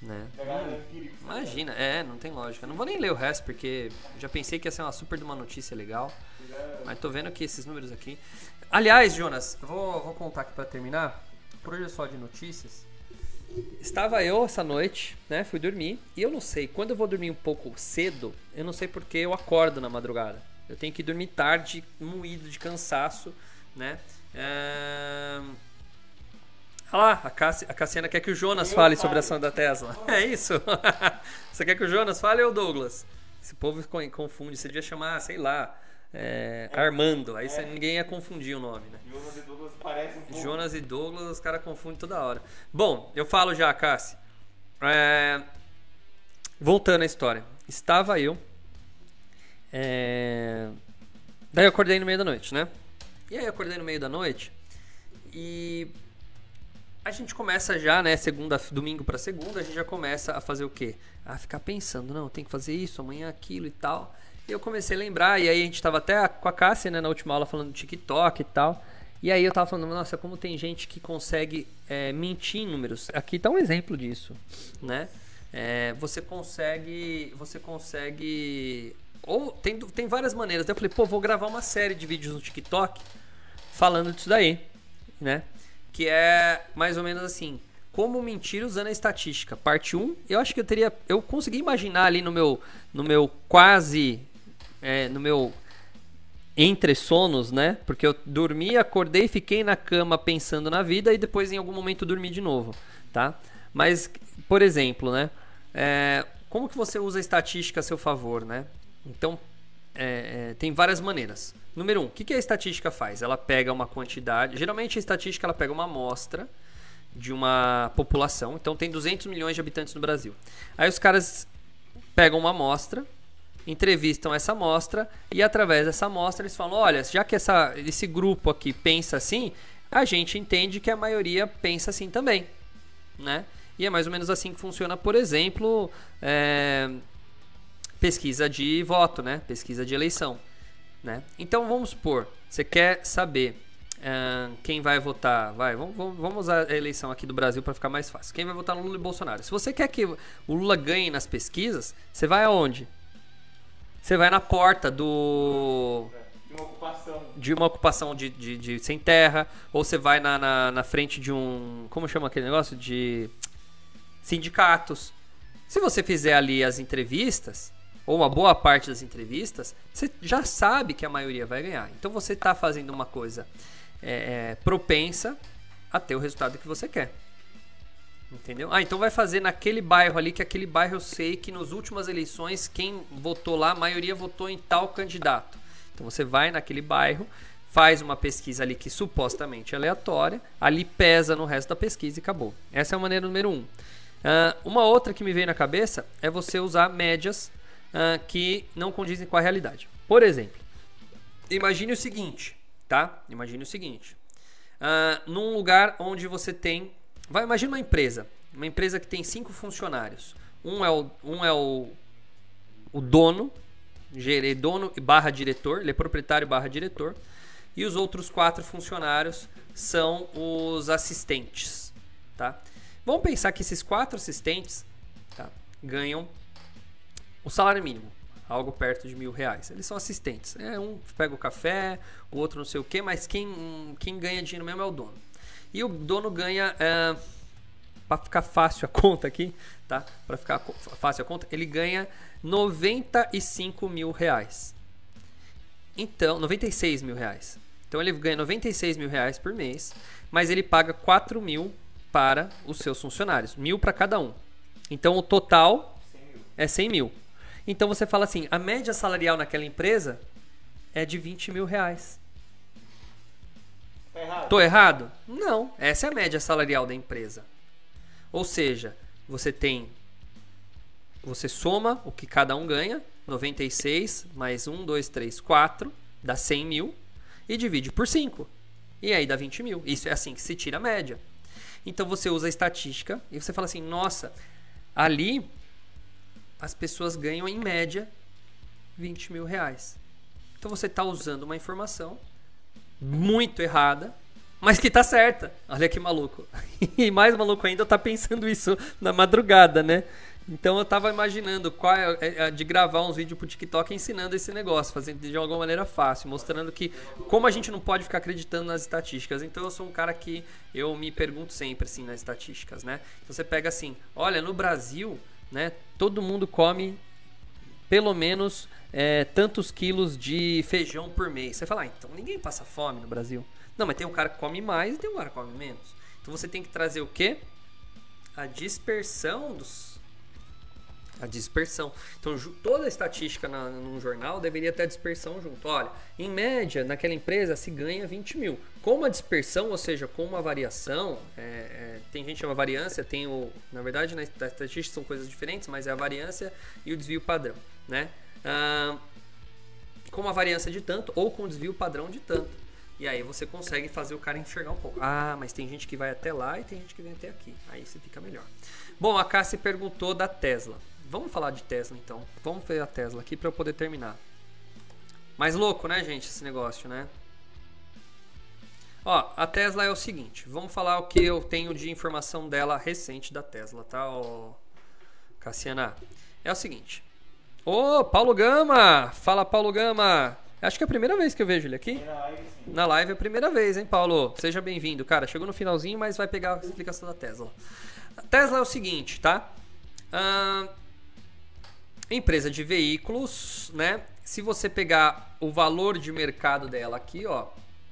Speaker 2: Né?
Speaker 3: da galera.
Speaker 2: Imagina, é, não tem lógica. Não vou nem ler o resto, porque já pensei que ia ser uma super de uma notícia legal. Mas tô vendo aqui esses números aqui. Aliás, Jonas, vou, vou contar aqui pra terminar. Por hoje é só de notícias. Estava eu essa noite, né? Fui dormir. E eu não sei, quando eu vou dormir um pouco cedo, eu não sei porque eu acordo na madrugada. Eu tenho que dormir tarde, moído de cansaço, né? Ahn, Olha lá, a, Cassi- a Cassiana quer que o Jonas
Speaker 3: Eu
Speaker 2: fale sobre a ação da Tesla. É isso? Você quer que o Jonas fale ou o Douglas? Esse povo co- confunde. Você devia chamar, sei lá, é, Armando. Aí você- ninguém ia confundir o nome, né?
Speaker 3: Jonas e Douglas parecem um pouco.
Speaker 2: Jonas e Douglas, os caras confundem toda hora. Bom, eu falo já, Cassi. É, Voltando à história. Estava eu. é, Daí eu acordei no meio da noite, né? E aí eu acordei no meio da noite. E a gente começa já, né? Segunda, domingo para segunda, a gente já começa a fazer o quê? A ficar pensando, não, tem que fazer isso, amanhã aquilo e tal. E eu comecei a lembrar, e aí a gente tava até com a Cássia, né, na última aula falando do TikTok e tal. E aí eu tava falando, nossa, como tem gente que consegue é, mentir em números. Aqui tá um exemplo disso, né? É, você consegue. Você consegue. Ou tem, tem várias maneiras. Eu falei, pô, vou gravar uma série de vídeos no TikTok falando disso daí, né? Que é mais ou menos assim. Como mentir usando a estatística. Parte 1, eu acho que eu teria. Eu consegui imaginar ali no meu. No meu quase. é, no meu. Entre sonos, né? Porque eu dormi, acordei, fiquei na cama pensando na vida e depois em algum momento dormi de novo, tá? Mas, por exemplo, né? é, como que você usa a estatística a seu favor, né? Então, é, é, tem várias maneiras. Número um, o que, que a estatística faz? Ela pega uma quantidade. Geralmente a estatística ela pega uma amostra de uma população. Então tem 200 milhões de habitantes no Brasil. Aí os caras pegam uma amostra, entrevistam essa amostra e através dessa amostra eles falam: olha, já que essa, esse grupo aqui pensa assim, a gente entende que a maioria pensa assim também, né? E é mais ou menos assim que funciona, por exemplo, é, pesquisa de voto, né? Pesquisa de eleição, né? Então vamos supor, você quer saber uh, quem vai votar, vai, vamos, vamos usar a eleição aqui do Brasil para ficar mais fácil. Quem vai votar no Lula e Bolsonaro? Se você quer que o Lula ganhe nas pesquisas, você vai aonde? Você vai na porta do
Speaker 3: De uma ocupação.
Speaker 2: de uma ocupação de, de, de sem terra, ou você vai na, na, na frente de um. Como chama aquele negócio? De sindicatos. Se você fizer ali as entrevistas, ou uma boa parte das entrevistas, você já sabe que a maioria vai ganhar. Então você está fazendo uma coisa é, é, propensa a ter o resultado que você quer. Entendeu? Ah, então vai fazer naquele bairro ali, que aquele bairro eu sei que nas últimas eleições quem votou lá, a maioria votou em tal candidato. Então você vai naquele bairro, faz uma pesquisa ali que supostamente é aleatória, ali pesa no resto da pesquisa e acabou. Essa é a maneira número um. Uh, uma outra que me veio na cabeça é você usar médias uh, que não condizem com a realidade. Por exemplo, imagine o seguinte, tá? Imagine o seguinte: uh, num lugar onde você tem, vai, imagine uma empresa, uma empresa que tem cinco funcionários. Um é o, um é o, o dono, gerê, dono barra diretor, ele é proprietário barra diretor, e os outros quatro funcionários são os assistentes, tá? Vamos pensar que esses quatro assistentes tá, ganham o salário mínimo, algo perto de mil reais. Eles são assistentes. É, um pega o café, o outro não sei o que, mas quem, quem ganha dinheiro mesmo é o dono. E o dono ganha, é, para ficar fácil a conta aqui, tá? Para ficar fácil a conta, ele ganha 95 mil reais. Então, 96 mil reais. Então ele ganha 96 mil reais por mês, mas ele paga 4 mil para os seus funcionários, mil para cada um. Então o total é 100 mil. Então você fala assim, a média salarial naquela empresa é de 20 mil reais.
Speaker 3: Tá errado?
Speaker 2: Tô errado? Não, essa é a média salarial da empresa. Ou seja, você tem. Você soma o que cada um ganha, 96 mais 1, 2, 3, 4, dá 100 mil, e divide por 5. E aí dá 20 mil. Isso é assim que se tira a média. Então você usa a estatística e você fala assim: nossa, ali as pessoas ganham em média 20 mil reais. Então você está usando uma informação muito errada, mas que está certa. Olha que maluco. E mais maluco ainda tá pensando isso na madrugada, né? Então eu tava imaginando qual é, é, é, de gravar uns vídeos pro TikTok ensinando esse negócio, fazendo de alguma maneira fácil, mostrando que como a gente não pode ficar acreditando nas estatísticas. Então eu sou um cara que eu me pergunto sempre assim nas estatísticas, né? Então você pega assim, olha, no Brasil, né, todo mundo come pelo menos é, tantos quilos de feijão por mês. Você fala, ah, então ninguém passa fome no Brasil. Não, mas tem um cara que come mais e tem um cara que come menos. Então você tem que trazer o quê? A dispersão dos a dispersão. Então, toda a estatística na, num jornal deveria ter a dispersão junto. Olha, em média, naquela empresa se ganha 20 mil. Com uma dispersão, ou seja, com uma variação, é, é, tem gente que chama variância, tem o. Na verdade, na estatística são coisas diferentes, mas é a variância e o desvio padrão. Né? Ah, com uma variância de tanto ou com desvio padrão de tanto. E aí você consegue fazer o cara enxergar um pouco. Ah, mas tem gente que vai até lá e tem gente que vem até aqui. Aí você fica melhor. Bom, a Cassie perguntou da Tesla. Vamos falar de Tesla então. Vamos ver a Tesla aqui para eu poder terminar. Mais louco, né, gente, esse negócio, né? Ó, a Tesla é o seguinte. Vamos falar o que eu tenho de informação dela recente da Tesla, tá, ó, Cassiana? É o seguinte. Ô, Paulo Gama! Fala, Paulo Gama! Acho que é a primeira vez que eu vejo ele aqui.
Speaker 3: Na live, sim.
Speaker 2: Na live é a primeira vez, hein, Paulo? Seja bem-vindo. Cara, chegou no finalzinho, mas vai pegar a explicação da Tesla. A Tesla é o seguinte, tá? Ah, empresa de veículos, né? Se você pegar o valor de mercado dela aqui, ó,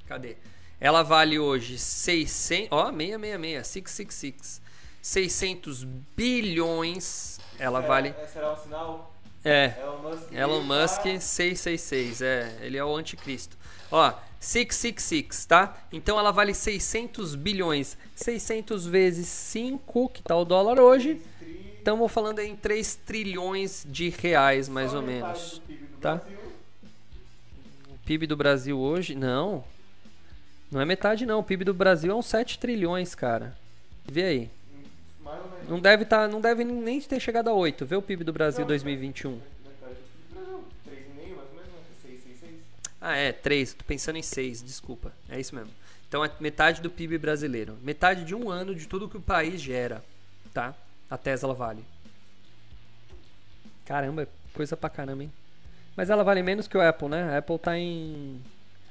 Speaker 2: cadê? Ela vale hoje 600, ó, 666, 666. 600 bilhões. Ela
Speaker 3: Será-
Speaker 2: vale
Speaker 3: Será um sinal?
Speaker 2: É.
Speaker 3: Elon Musk.
Speaker 2: Elon Musk
Speaker 3: tá-
Speaker 2: 666, é, ele é o anticristo. Ó, 666, tá? Então ela vale 600 bilhões. 600 vezes 5, que tá o dólar hoje. Estamos falando em 3 trilhões de reais, mais
Speaker 3: só
Speaker 2: ou menos.
Speaker 3: do PIB do
Speaker 2: tá?
Speaker 3: Brasil.
Speaker 2: O PIB do Brasil hoje, não. Não é metade não, o PIB do Brasil é uns 7 trilhões, cara. Vê aí. Não deve tá, não deve nem ter chegado a 8. Vê o PIB do Brasil 2021.
Speaker 3: Metade do PIB do Brasil. 3,5 mais ou menos, né? 666.
Speaker 2: Ah, é, 3. Tô pensando em 6, desculpa. É isso mesmo. Então é metade do PIB brasileiro. Metade de um ano de tudo que o país gera, tá? A Tesla vale. Caramba, é coisa pra caramba, hein? Mas ela vale menos que o Apple, né? A Apple tá em.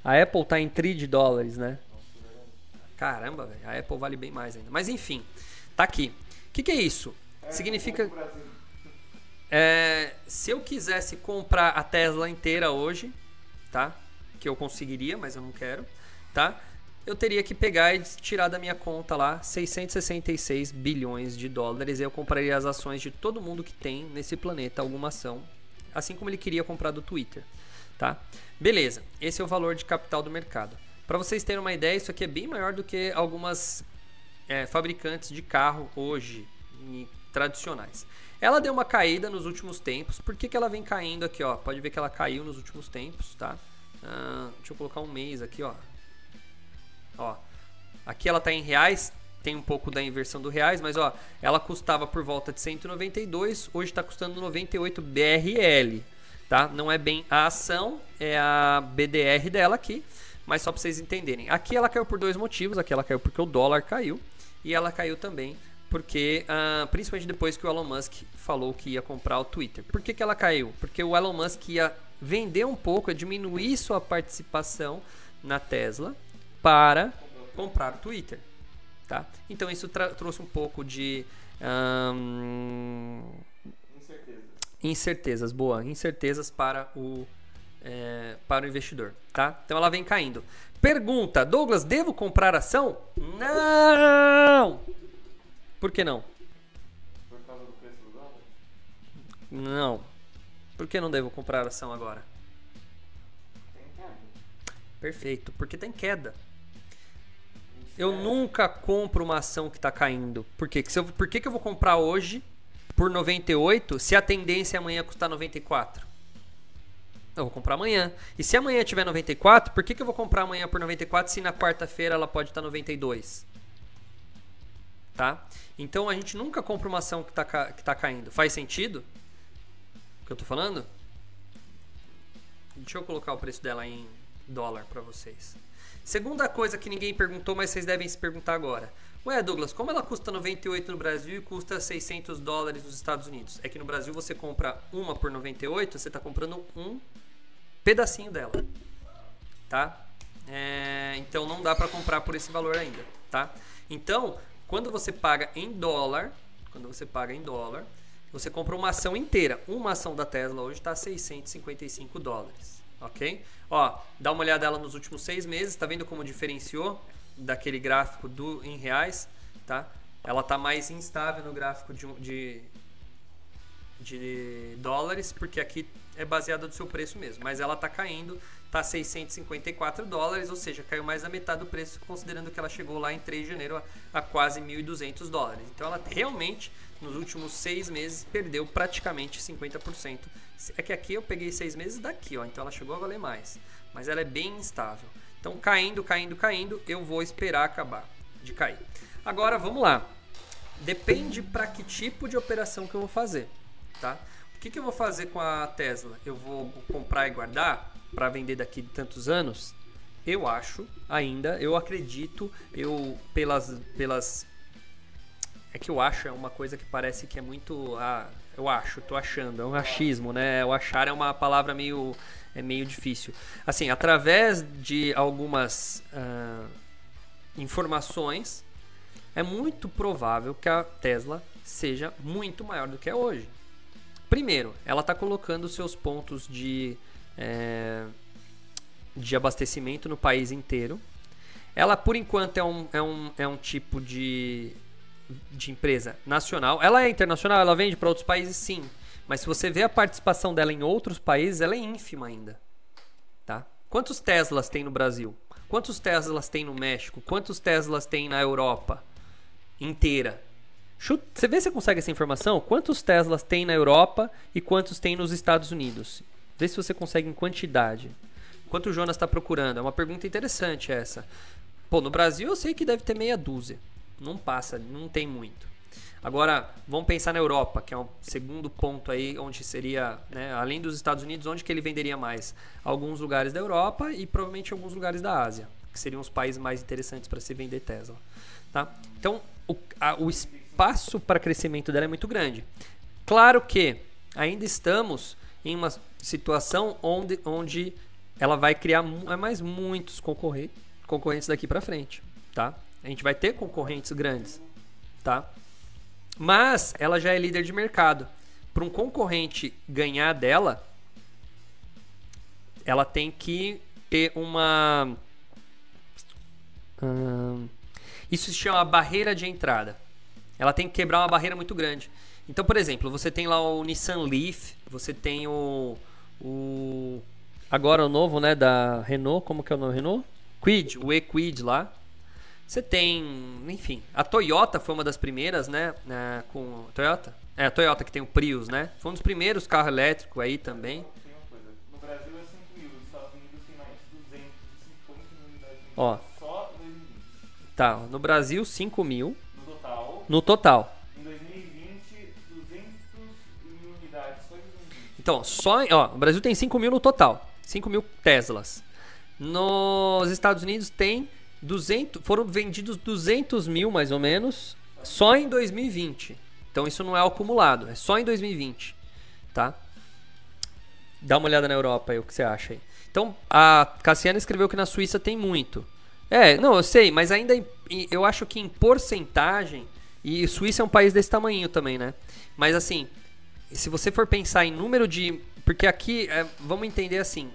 Speaker 2: A Apple tá em tri de dólares, né? Caramba, velho. A Apple vale bem mais ainda. Mas enfim, tá aqui. O que, que é isso? Significa.
Speaker 3: o Brasil.
Speaker 2: É, se eu quisesse comprar a Tesla inteira hoje, tá? Que eu conseguiria, mas eu não quero, tá? Eu teria que pegar e tirar da minha conta lá 666 bilhões de dólares e eu compraria as ações de todo mundo que tem nesse planeta alguma ação, assim como ele queria comprar do Twitter, tá? Beleza, esse é o valor de capital do mercado. Para vocês terem uma ideia, isso aqui é bem maior do que algumas é, fabricantes de carro hoje tradicionais. Ela deu uma caída nos últimos tempos. Por que, que ela vem caindo aqui? Ó? Pode ver que ela caiu nos últimos tempos, tá? Ah, deixa eu colocar um mês aqui, ó. Ó, aqui ela tá em reais, tem um pouco da inversão do reais, mas ó, ela custava por volta de 192, hoje está custando 98 BRL, tá? Não é bem a ação, é a BDR dela aqui, mas só para vocês entenderem. Aqui ela caiu por dois motivos, aqui ela caiu porque o dólar caiu e ela caiu também porque, ah, principalmente depois que o Elon Musk falou que ia comprar o Twitter. Por que, que ela caiu? Porque o Elon Musk ia vender um pouco, ia diminuir sua participação na Tesla para comprar o Twitter. Tá? Então isso trouxe um pouco de
Speaker 3: Incerteza.
Speaker 2: Incertezas, boa, incertezas para o é, para o investidor, tá? Então ela vem caindo. Pergunta, Douglas, devo comprar ação? Não. Por que não?
Speaker 3: Por causa do preço do dólar?
Speaker 2: Não. Por que não devo comprar ação agora?
Speaker 3: Tem queda.
Speaker 2: Perfeito, porque tem queda. Eu nunca compro uma ação que está caindo. Por quê? Que se eu- por que, que eu vou comprar hoje por 98 se a tendência é amanhã custar 94? Eu vou comprar amanhã. E se amanhã tiver 94, por que, que eu vou comprar amanhã por 94 se na quarta-feira ela pode estar 92? Tá? Então a gente nunca compra uma ação que está que tá caindo. Faz sentido? O que eu tô falando? Deixa eu colocar o preço dela em dólar para vocês. Segunda coisa que ninguém perguntou, mas vocês devem se perguntar agora. Ué, Douglas, como ela custa 98 no Brasil e custa 600 dólares nos Estados Unidos? É que no Brasil você compra uma por 98, você está comprando um pedacinho dela, tá? É, então não dá para comprar por esse valor ainda, tá? Então, quando você paga em dólar, quando você paga em dólar, você compra uma ação inteira. Uma ação da Tesla hoje está 655 dólares, ok? Ó, dá uma olhada ela nos últimos seis meses, tá vendo como diferenciou daquele gráfico do em reais, tá? Ela tá mais instável no gráfico de, de de dólares, porque aqui é baseada do seu preço mesmo, mas ela está caindo, tá 654 dólares, ou seja, caiu mais da metade do preço, considerando que ela chegou lá em 3 de janeiro a, a quase 1.200 dólares. Então ela realmente, nos últimos seis meses, perdeu praticamente 50%. É que aqui eu peguei seis meses daqui, ó, então ela chegou a valer mais, mas ela é bem instável. Então caindo, caindo, caindo, eu vou esperar acabar de cair. Agora vamos lá. Depende para que tipo de operação que eu vou fazer tá? O que, que eu vou fazer com a Tesla? Eu vou comprar e guardar para vender daqui de tantos anos? Eu acho ainda, eu acredito, eu pelas pelas é que eu acho é uma coisa que parece que é muito ah, eu acho, tô achando, é um achismo, né? O achar é uma palavra meio é meio difícil. Assim, através de algumas ah, informações, é muito provável que a Tesla seja muito maior do que é hoje. Primeiro, ela está colocando seus pontos de, é, de abastecimento no país inteiro. Ela, por enquanto, é um, é um, é um tipo de, de empresa nacional. Ela é internacional, ela vende para outros países, sim. Mas se você vê a participação dela em outros países, ela é ínfima ainda. Tá? Quantos Teslas tem no Brasil? Quantos Teslas tem no México? Quantos Teslas tem na Europa inteira? Chuta, você vê se consegue essa informação? Quantos Teslas tem na Europa e quantos tem nos Estados Unidos? Vê se você consegue em quantidade. Quanto o Jonas está procurando? É uma pergunta interessante essa. Pô, no Brasil eu sei que deve ter meia dúzia. Não passa, não tem muito. Agora, vamos pensar na Europa, que é um segundo ponto aí, onde seria, né, além dos Estados Unidos, onde que ele venderia mais? Alguns lugares da Europa e provavelmente alguns lugares da Ásia, que seriam os países mais interessantes para se vender Tesla. Tá? Então, o, a, o espaço para crescimento dela é muito grande. Claro que ainda estamos em uma situação onde, onde ela vai criar é mais muitos concorrentes, concorrentes daqui para frente, tá? A gente vai ter concorrentes grandes, tá? Mas ela já é líder de mercado. Para um concorrente ganhar dela, ela tem que ter uma. Isso se chama barreira de entrada. Ela tem que quebrar uma barreira muito grande. Então, por exemplo, você tem lá o Nissan Leaf, você tem o, o agora o novo, né, da Renault, como que é o nome Renault? Quid, o E-Quid lá. Você tem, enfim, a Toyota foi uma das primeiras, né? É, com Toyota? É, a Toyota que tem o Prius, né? Foi um dos primeiros carros elétricos aí também.
Speaker 3: No Brasil é 5 mil, nos Estados Unidos tem mais de 250 mil unidades.
Speaker 2: Ó.
Speaker 3: Só 2020.
Speaker 2: Tá, no Brasil 5 mil
Speaker 3: No total,
Speaker 2: no total.
Speaker 3: em 2020, 200 mil unidades só em 2020.
Speaker 2: Então, só, ó, o Brasil tem 5 mil no total. 5 mil Teslas. Nos Estados Unidos tem 200, foram vendidos 200 mil mais ou menos só em 2020. Então isso não é acumulado, é só em 2020, tá? Dá uma olhada na Europa aí, o que você acha aí. Então, a Cassiana escreveu que na Suíça tem muito. É, não, eu sei, mas ainda em- eu acho que em porcentagem, e Suíça é um país desse tamanho também, né? Mas assim, se você for pensar em número de. Porque aqui, é, vamos entender assim: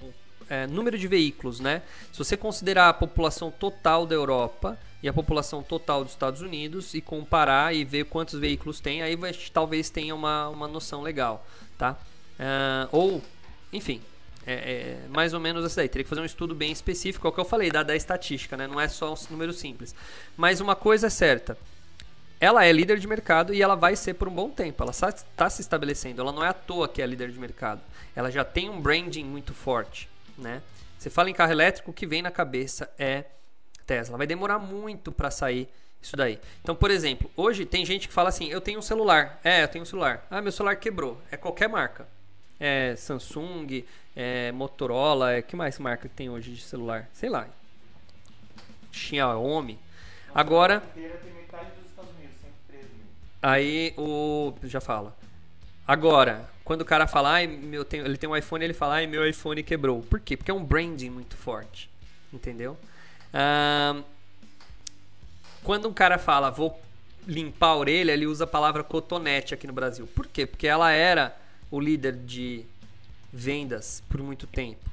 Speaker 2: é, número de veículos, né? Se você considerar a população total da Europa e a população total dos Estados Unidos e comparar e ver quantos veículos tem, aí vai, talvez tenha uma, uma noção legal, tá? Ah, ou, enfim, é, é mais ou menos essa daí. Teria que fazer um estudo bem específico, é o que eu falei, da, da estatística, né? Não é só um número simples. Mas uma coisa é certa: ela é líder de mercado e ela vai ser por um bom tempo. Ela está se estabelecendo. Ela não é à toa que é líder de mercado. Ela já tem um branding muito forte, né? Você fala em carro elétrico, o que vem na cabeça é Tesla. Vai demorar muito para sair isso daí. Então, por exemplo, hoje tem gente que fala assim: eu tenho um celular. É, eu tenho um celular. Ah, meu celular quebrou. É qualquer marca. É Samsung, é Motorola, é que mais marca tem hoje de celular? Sei lá. Xiaomi. Agora,
Speaker 3: A inteira tem metade dos Estados Unidos, 113 mil.
Speaker 2: Aí o. Já fala. Agora, quando o cara fala, ai, meu, tem- ele tem um iPhone, ele fala, ai, meu iPhone quebrou. Por quê? Porque é um branding muito forte. Entendeu? Quando um cara fala, vou limpar a orelha, ele usa a palavra cotonete aqui no Brasil. Por quê? Porque ela era o líder de vendas por muito tempo.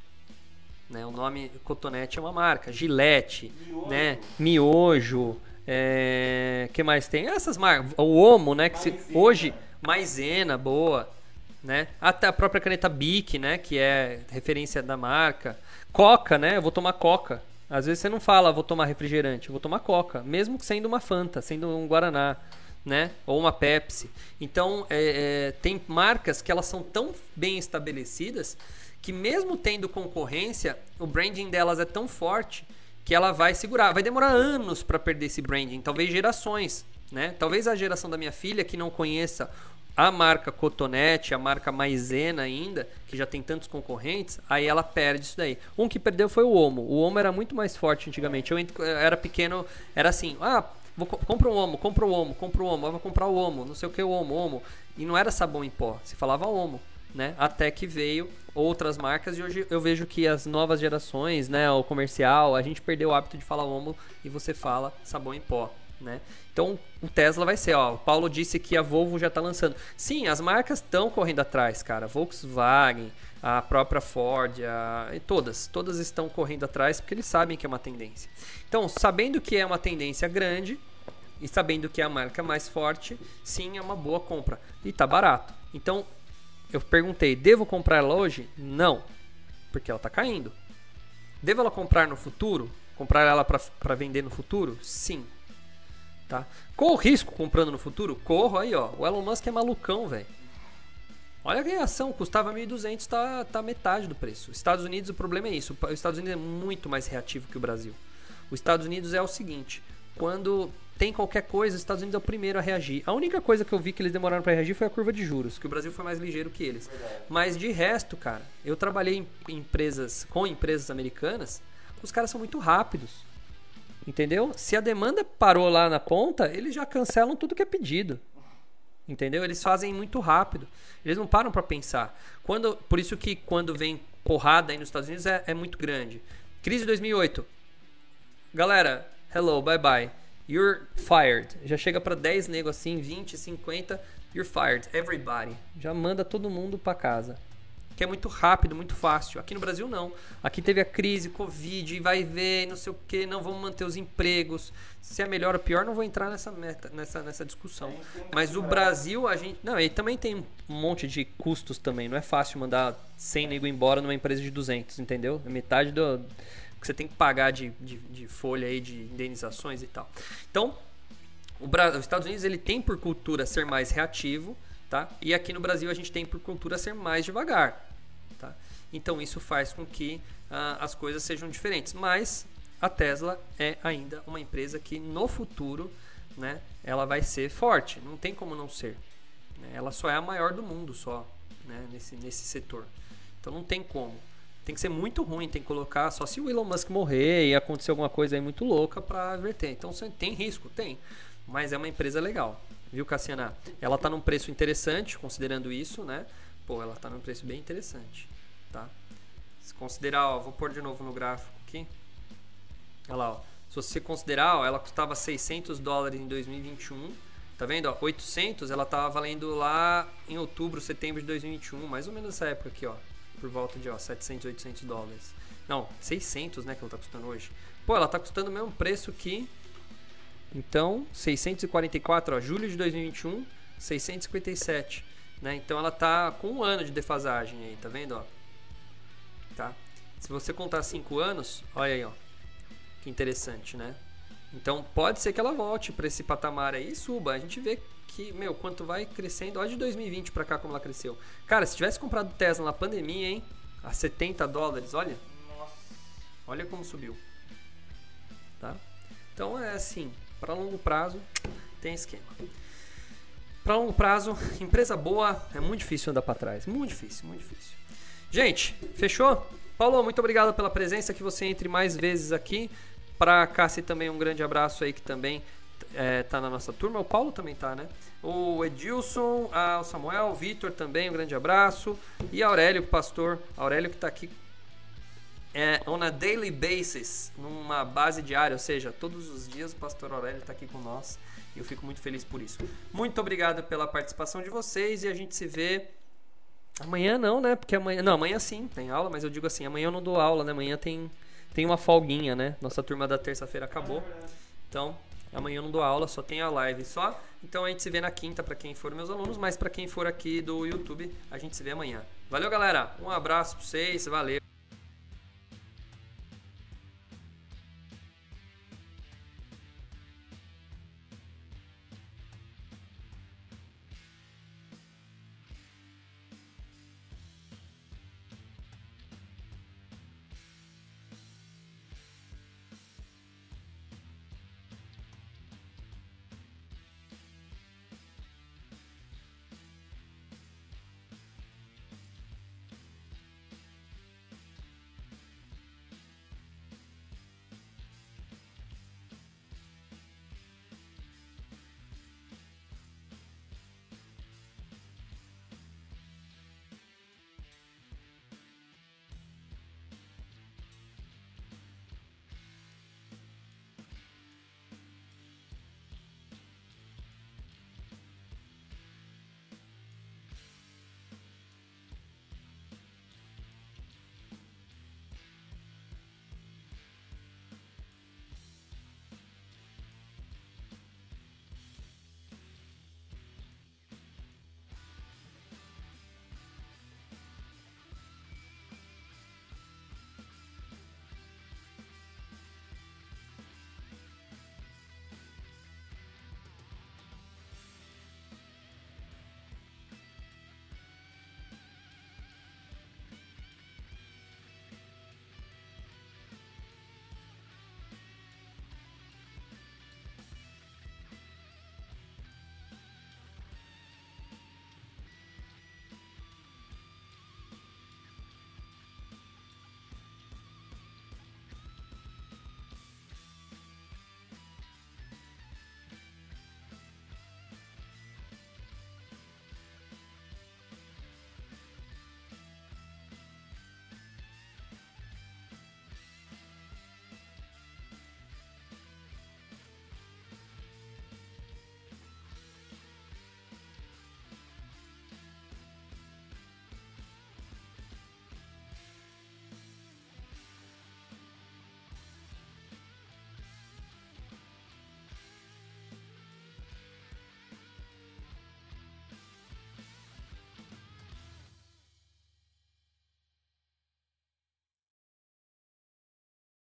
Speaker 2: Né? O nome Cotonete é uma marca. Gillette,
Speaker 3: Miojo.
Speaker 2: né? Miojo. É... que mais tem? Essas marcas. O Omo, né? Que se- hoje, Maisena, boa. Né? Até a própria caneta Bic, né? Que é referência da marca. Coca, né? Eu vou tomar Coca. Às vezes você não fala, vou tomar refrigerante, vou tomar Coca, mesmo sendo uma Fanta, sendo um Guaraná, né? Ou uma Pepsi. Então, é, é, tem marcas que elas são tão bem estabelecidas que mesmo tendo concorrência, o branding delas é tão forte que ela vai segurar. Vai demorar anos para perder esse branding, talvez gerações, né? Talvez a geração da minha filha que não conheça a marca Cotonete, a marca Maisena ainda, que já tem tantos concorrentes, aí ela perde isso daí. Um que perdeu foi o Omo. O Omo era muito mais forte antigamente. Eu era pequeno, era assim, ah, vou, co- compra um Omo, compra o Omo, compra o Omo, vou comprar o Omo, não sei o que o Omo, Omo. E não era sabão em pó, se falava Omo, né? Até que veio outras marcas e hoje eu vejo que as novas gerações, né, o comercial, a gente perdeu o hábito de falar Omo e você fala sabão em pó, né? Então o Tesla vai ser, ó. O Paulo disse que a Volvo já está lançando. Sim, as marcas estão correndo atrás, cara. Volkswagen, a própria Ford, a... todas, todas estão correndo atrás porque eles sabem que é uma tendência. Então, sabendo que é uma tendência grande e sabendo que é a marca mais forte, sim, é uma boa compra e tá barato. Então eu perguntei, devo comprar ela hoje? Não, porque ela está caindo. Devo ela comprar no futuro? Comprar ela para vender no futuro? Sim. Tá? Corro risco comprando no futuro? Corro aí, ó. O Elon Musk é malucão, velho. Olha a ação, custava 1.200, tá, tá metade do preço. Estados Unidos, o problema é isso. Os Estados Unidos é muito mais reativo que o Brasil. Os Estados Unidos é o seguinte: quando tem qualquer coisa, os Estados Unidos é o primeiro a reagir. A única coisa que eu vi que eles demoraram para reagir foi a curva de juros, que o Brasil foi mais ligeiro que eles. Mas de resto, cara, eu trabalhei em empresas com empresas americanas, os caras são muito rápidos. Entendeu? Se a demanda parou lá na ponta, eles já cancelam tudo que é pedido. Entendeu? Eles fazem muito rápido. Eles não param para pensar. Quando, por isso que quando vem porrada aí nos Estados Unidos é, é muito grande. Crise de 2008. Galera, hello, bye bye You're fired. Já chega para 10 nego assim, 20, 50, you're fired. Everybody. Já manda todo mundo para casa. Que é muito rápido, muito fácil. Aqui no Brasil não. Aqui teve a crise, Covid, vai ver, não sei o que, não vamos manter os empregos. Se é melhor ou pior, não vou entrar nessa meta, nessa, nessa discussão. Mas o Brasil, a gente. Não, ele também tem um monte de custos também. Não é fácil mandar 100 nego embora numa empresa de 200, entendeu? É metade do que você tem que pagar de, de, de folha aí, de indenizações e tal. Então, o Brasil, os Estados Unidos ele tem por cultura ser mais reativo, tá? E aqui no Brasil a gente tem por cultura ser mais devagar, tá? Então isso faz com que uh, as coisas sejam diferentes. Mas a Tesla é ainda uma empresa que no futuro, né, ela vai ser forte. Não tem como não ser. Né? Ela só é a maior do mundo só, né, nesse nesse setor. Então não tem como tem que ser muito ruim, tem que colocar só se o Elon Musk morrer e acontecer alguma coisa aí muito louca para verter. Então tem risco? Tem. Mas é uma empresa legal. Viu, Cassiana? Ela tá num preço interessante, considerando isso, né? Pô, ela tá num preço bem interessante, tá? Se considerar, ó, vou pôr de novo no gráfico aqui. Olha lá, ó. Se você considerar, ó, ela custava 600 dólares em 2021. Tá vendo? Ó, 800 ela tava valendo lá em outubro, setembro de 2021, mais ou menos essa época aqui, ó por volta de ó, 700, 800 dólares. Não, 600, né, que ela tá custando hoje. Pô, ela tá custando o mesmo preço que então, 644, ó, julho de 2021, 657, né? Então ela tá com um ano de defasagem aí, tá vendo, ó? Tá? Se você contar 5 anos, olha aí, ó. Que interessante, né? Então pode ser que ela volte para esse patamar aí e suba. A gente vê que, meu, quanto vai crescendo. Olha de 2020 para cá como ela cresceu. Cara, se tivesse comprado Tesla na pandemia, hein? A 70 dólares, olha. Nossa. Olha como subiu. Tá? Então é assim, para longo prazo tem esquema. Para longo prazo, empresa boa é muito difícil andar para trás, muito difícil, muito difícil. Gente, fechou? Paulo, muito obrigado pela presença, que você entre mais vezes aqui. Para Cassi também um grande abraço aí que também é, tá na nossa turma. O Paulo também tá, né? O Edilson, o Samuel, o Vitor também, um grande abraço. E Aurélio, pastor Aurélio que está aqui é, on a daily basis, numa base diária, ou seja, todos os dias o pastor Aurélio está aqui com nós. E eu fico muito feliz por isso. Muito obrigado pela participação de vocês e a gente se vê amanhã não, né? Porque amanhã, não, amanhã sim, tem aula, mas eu digo assim, amanhã eu não dou aula, né? Amanhã tem tem uma folguinha, né? Nossa turma da terça-feira acabou. Então, Amanhã eu não dou aula, só tem a live só. Então a gente se vê na quinta para quem for meus alunos, mas para quem for aqui do YouTube, a gente se vê amanhã. Valeu, galera. Um abraço para vocês, valeu.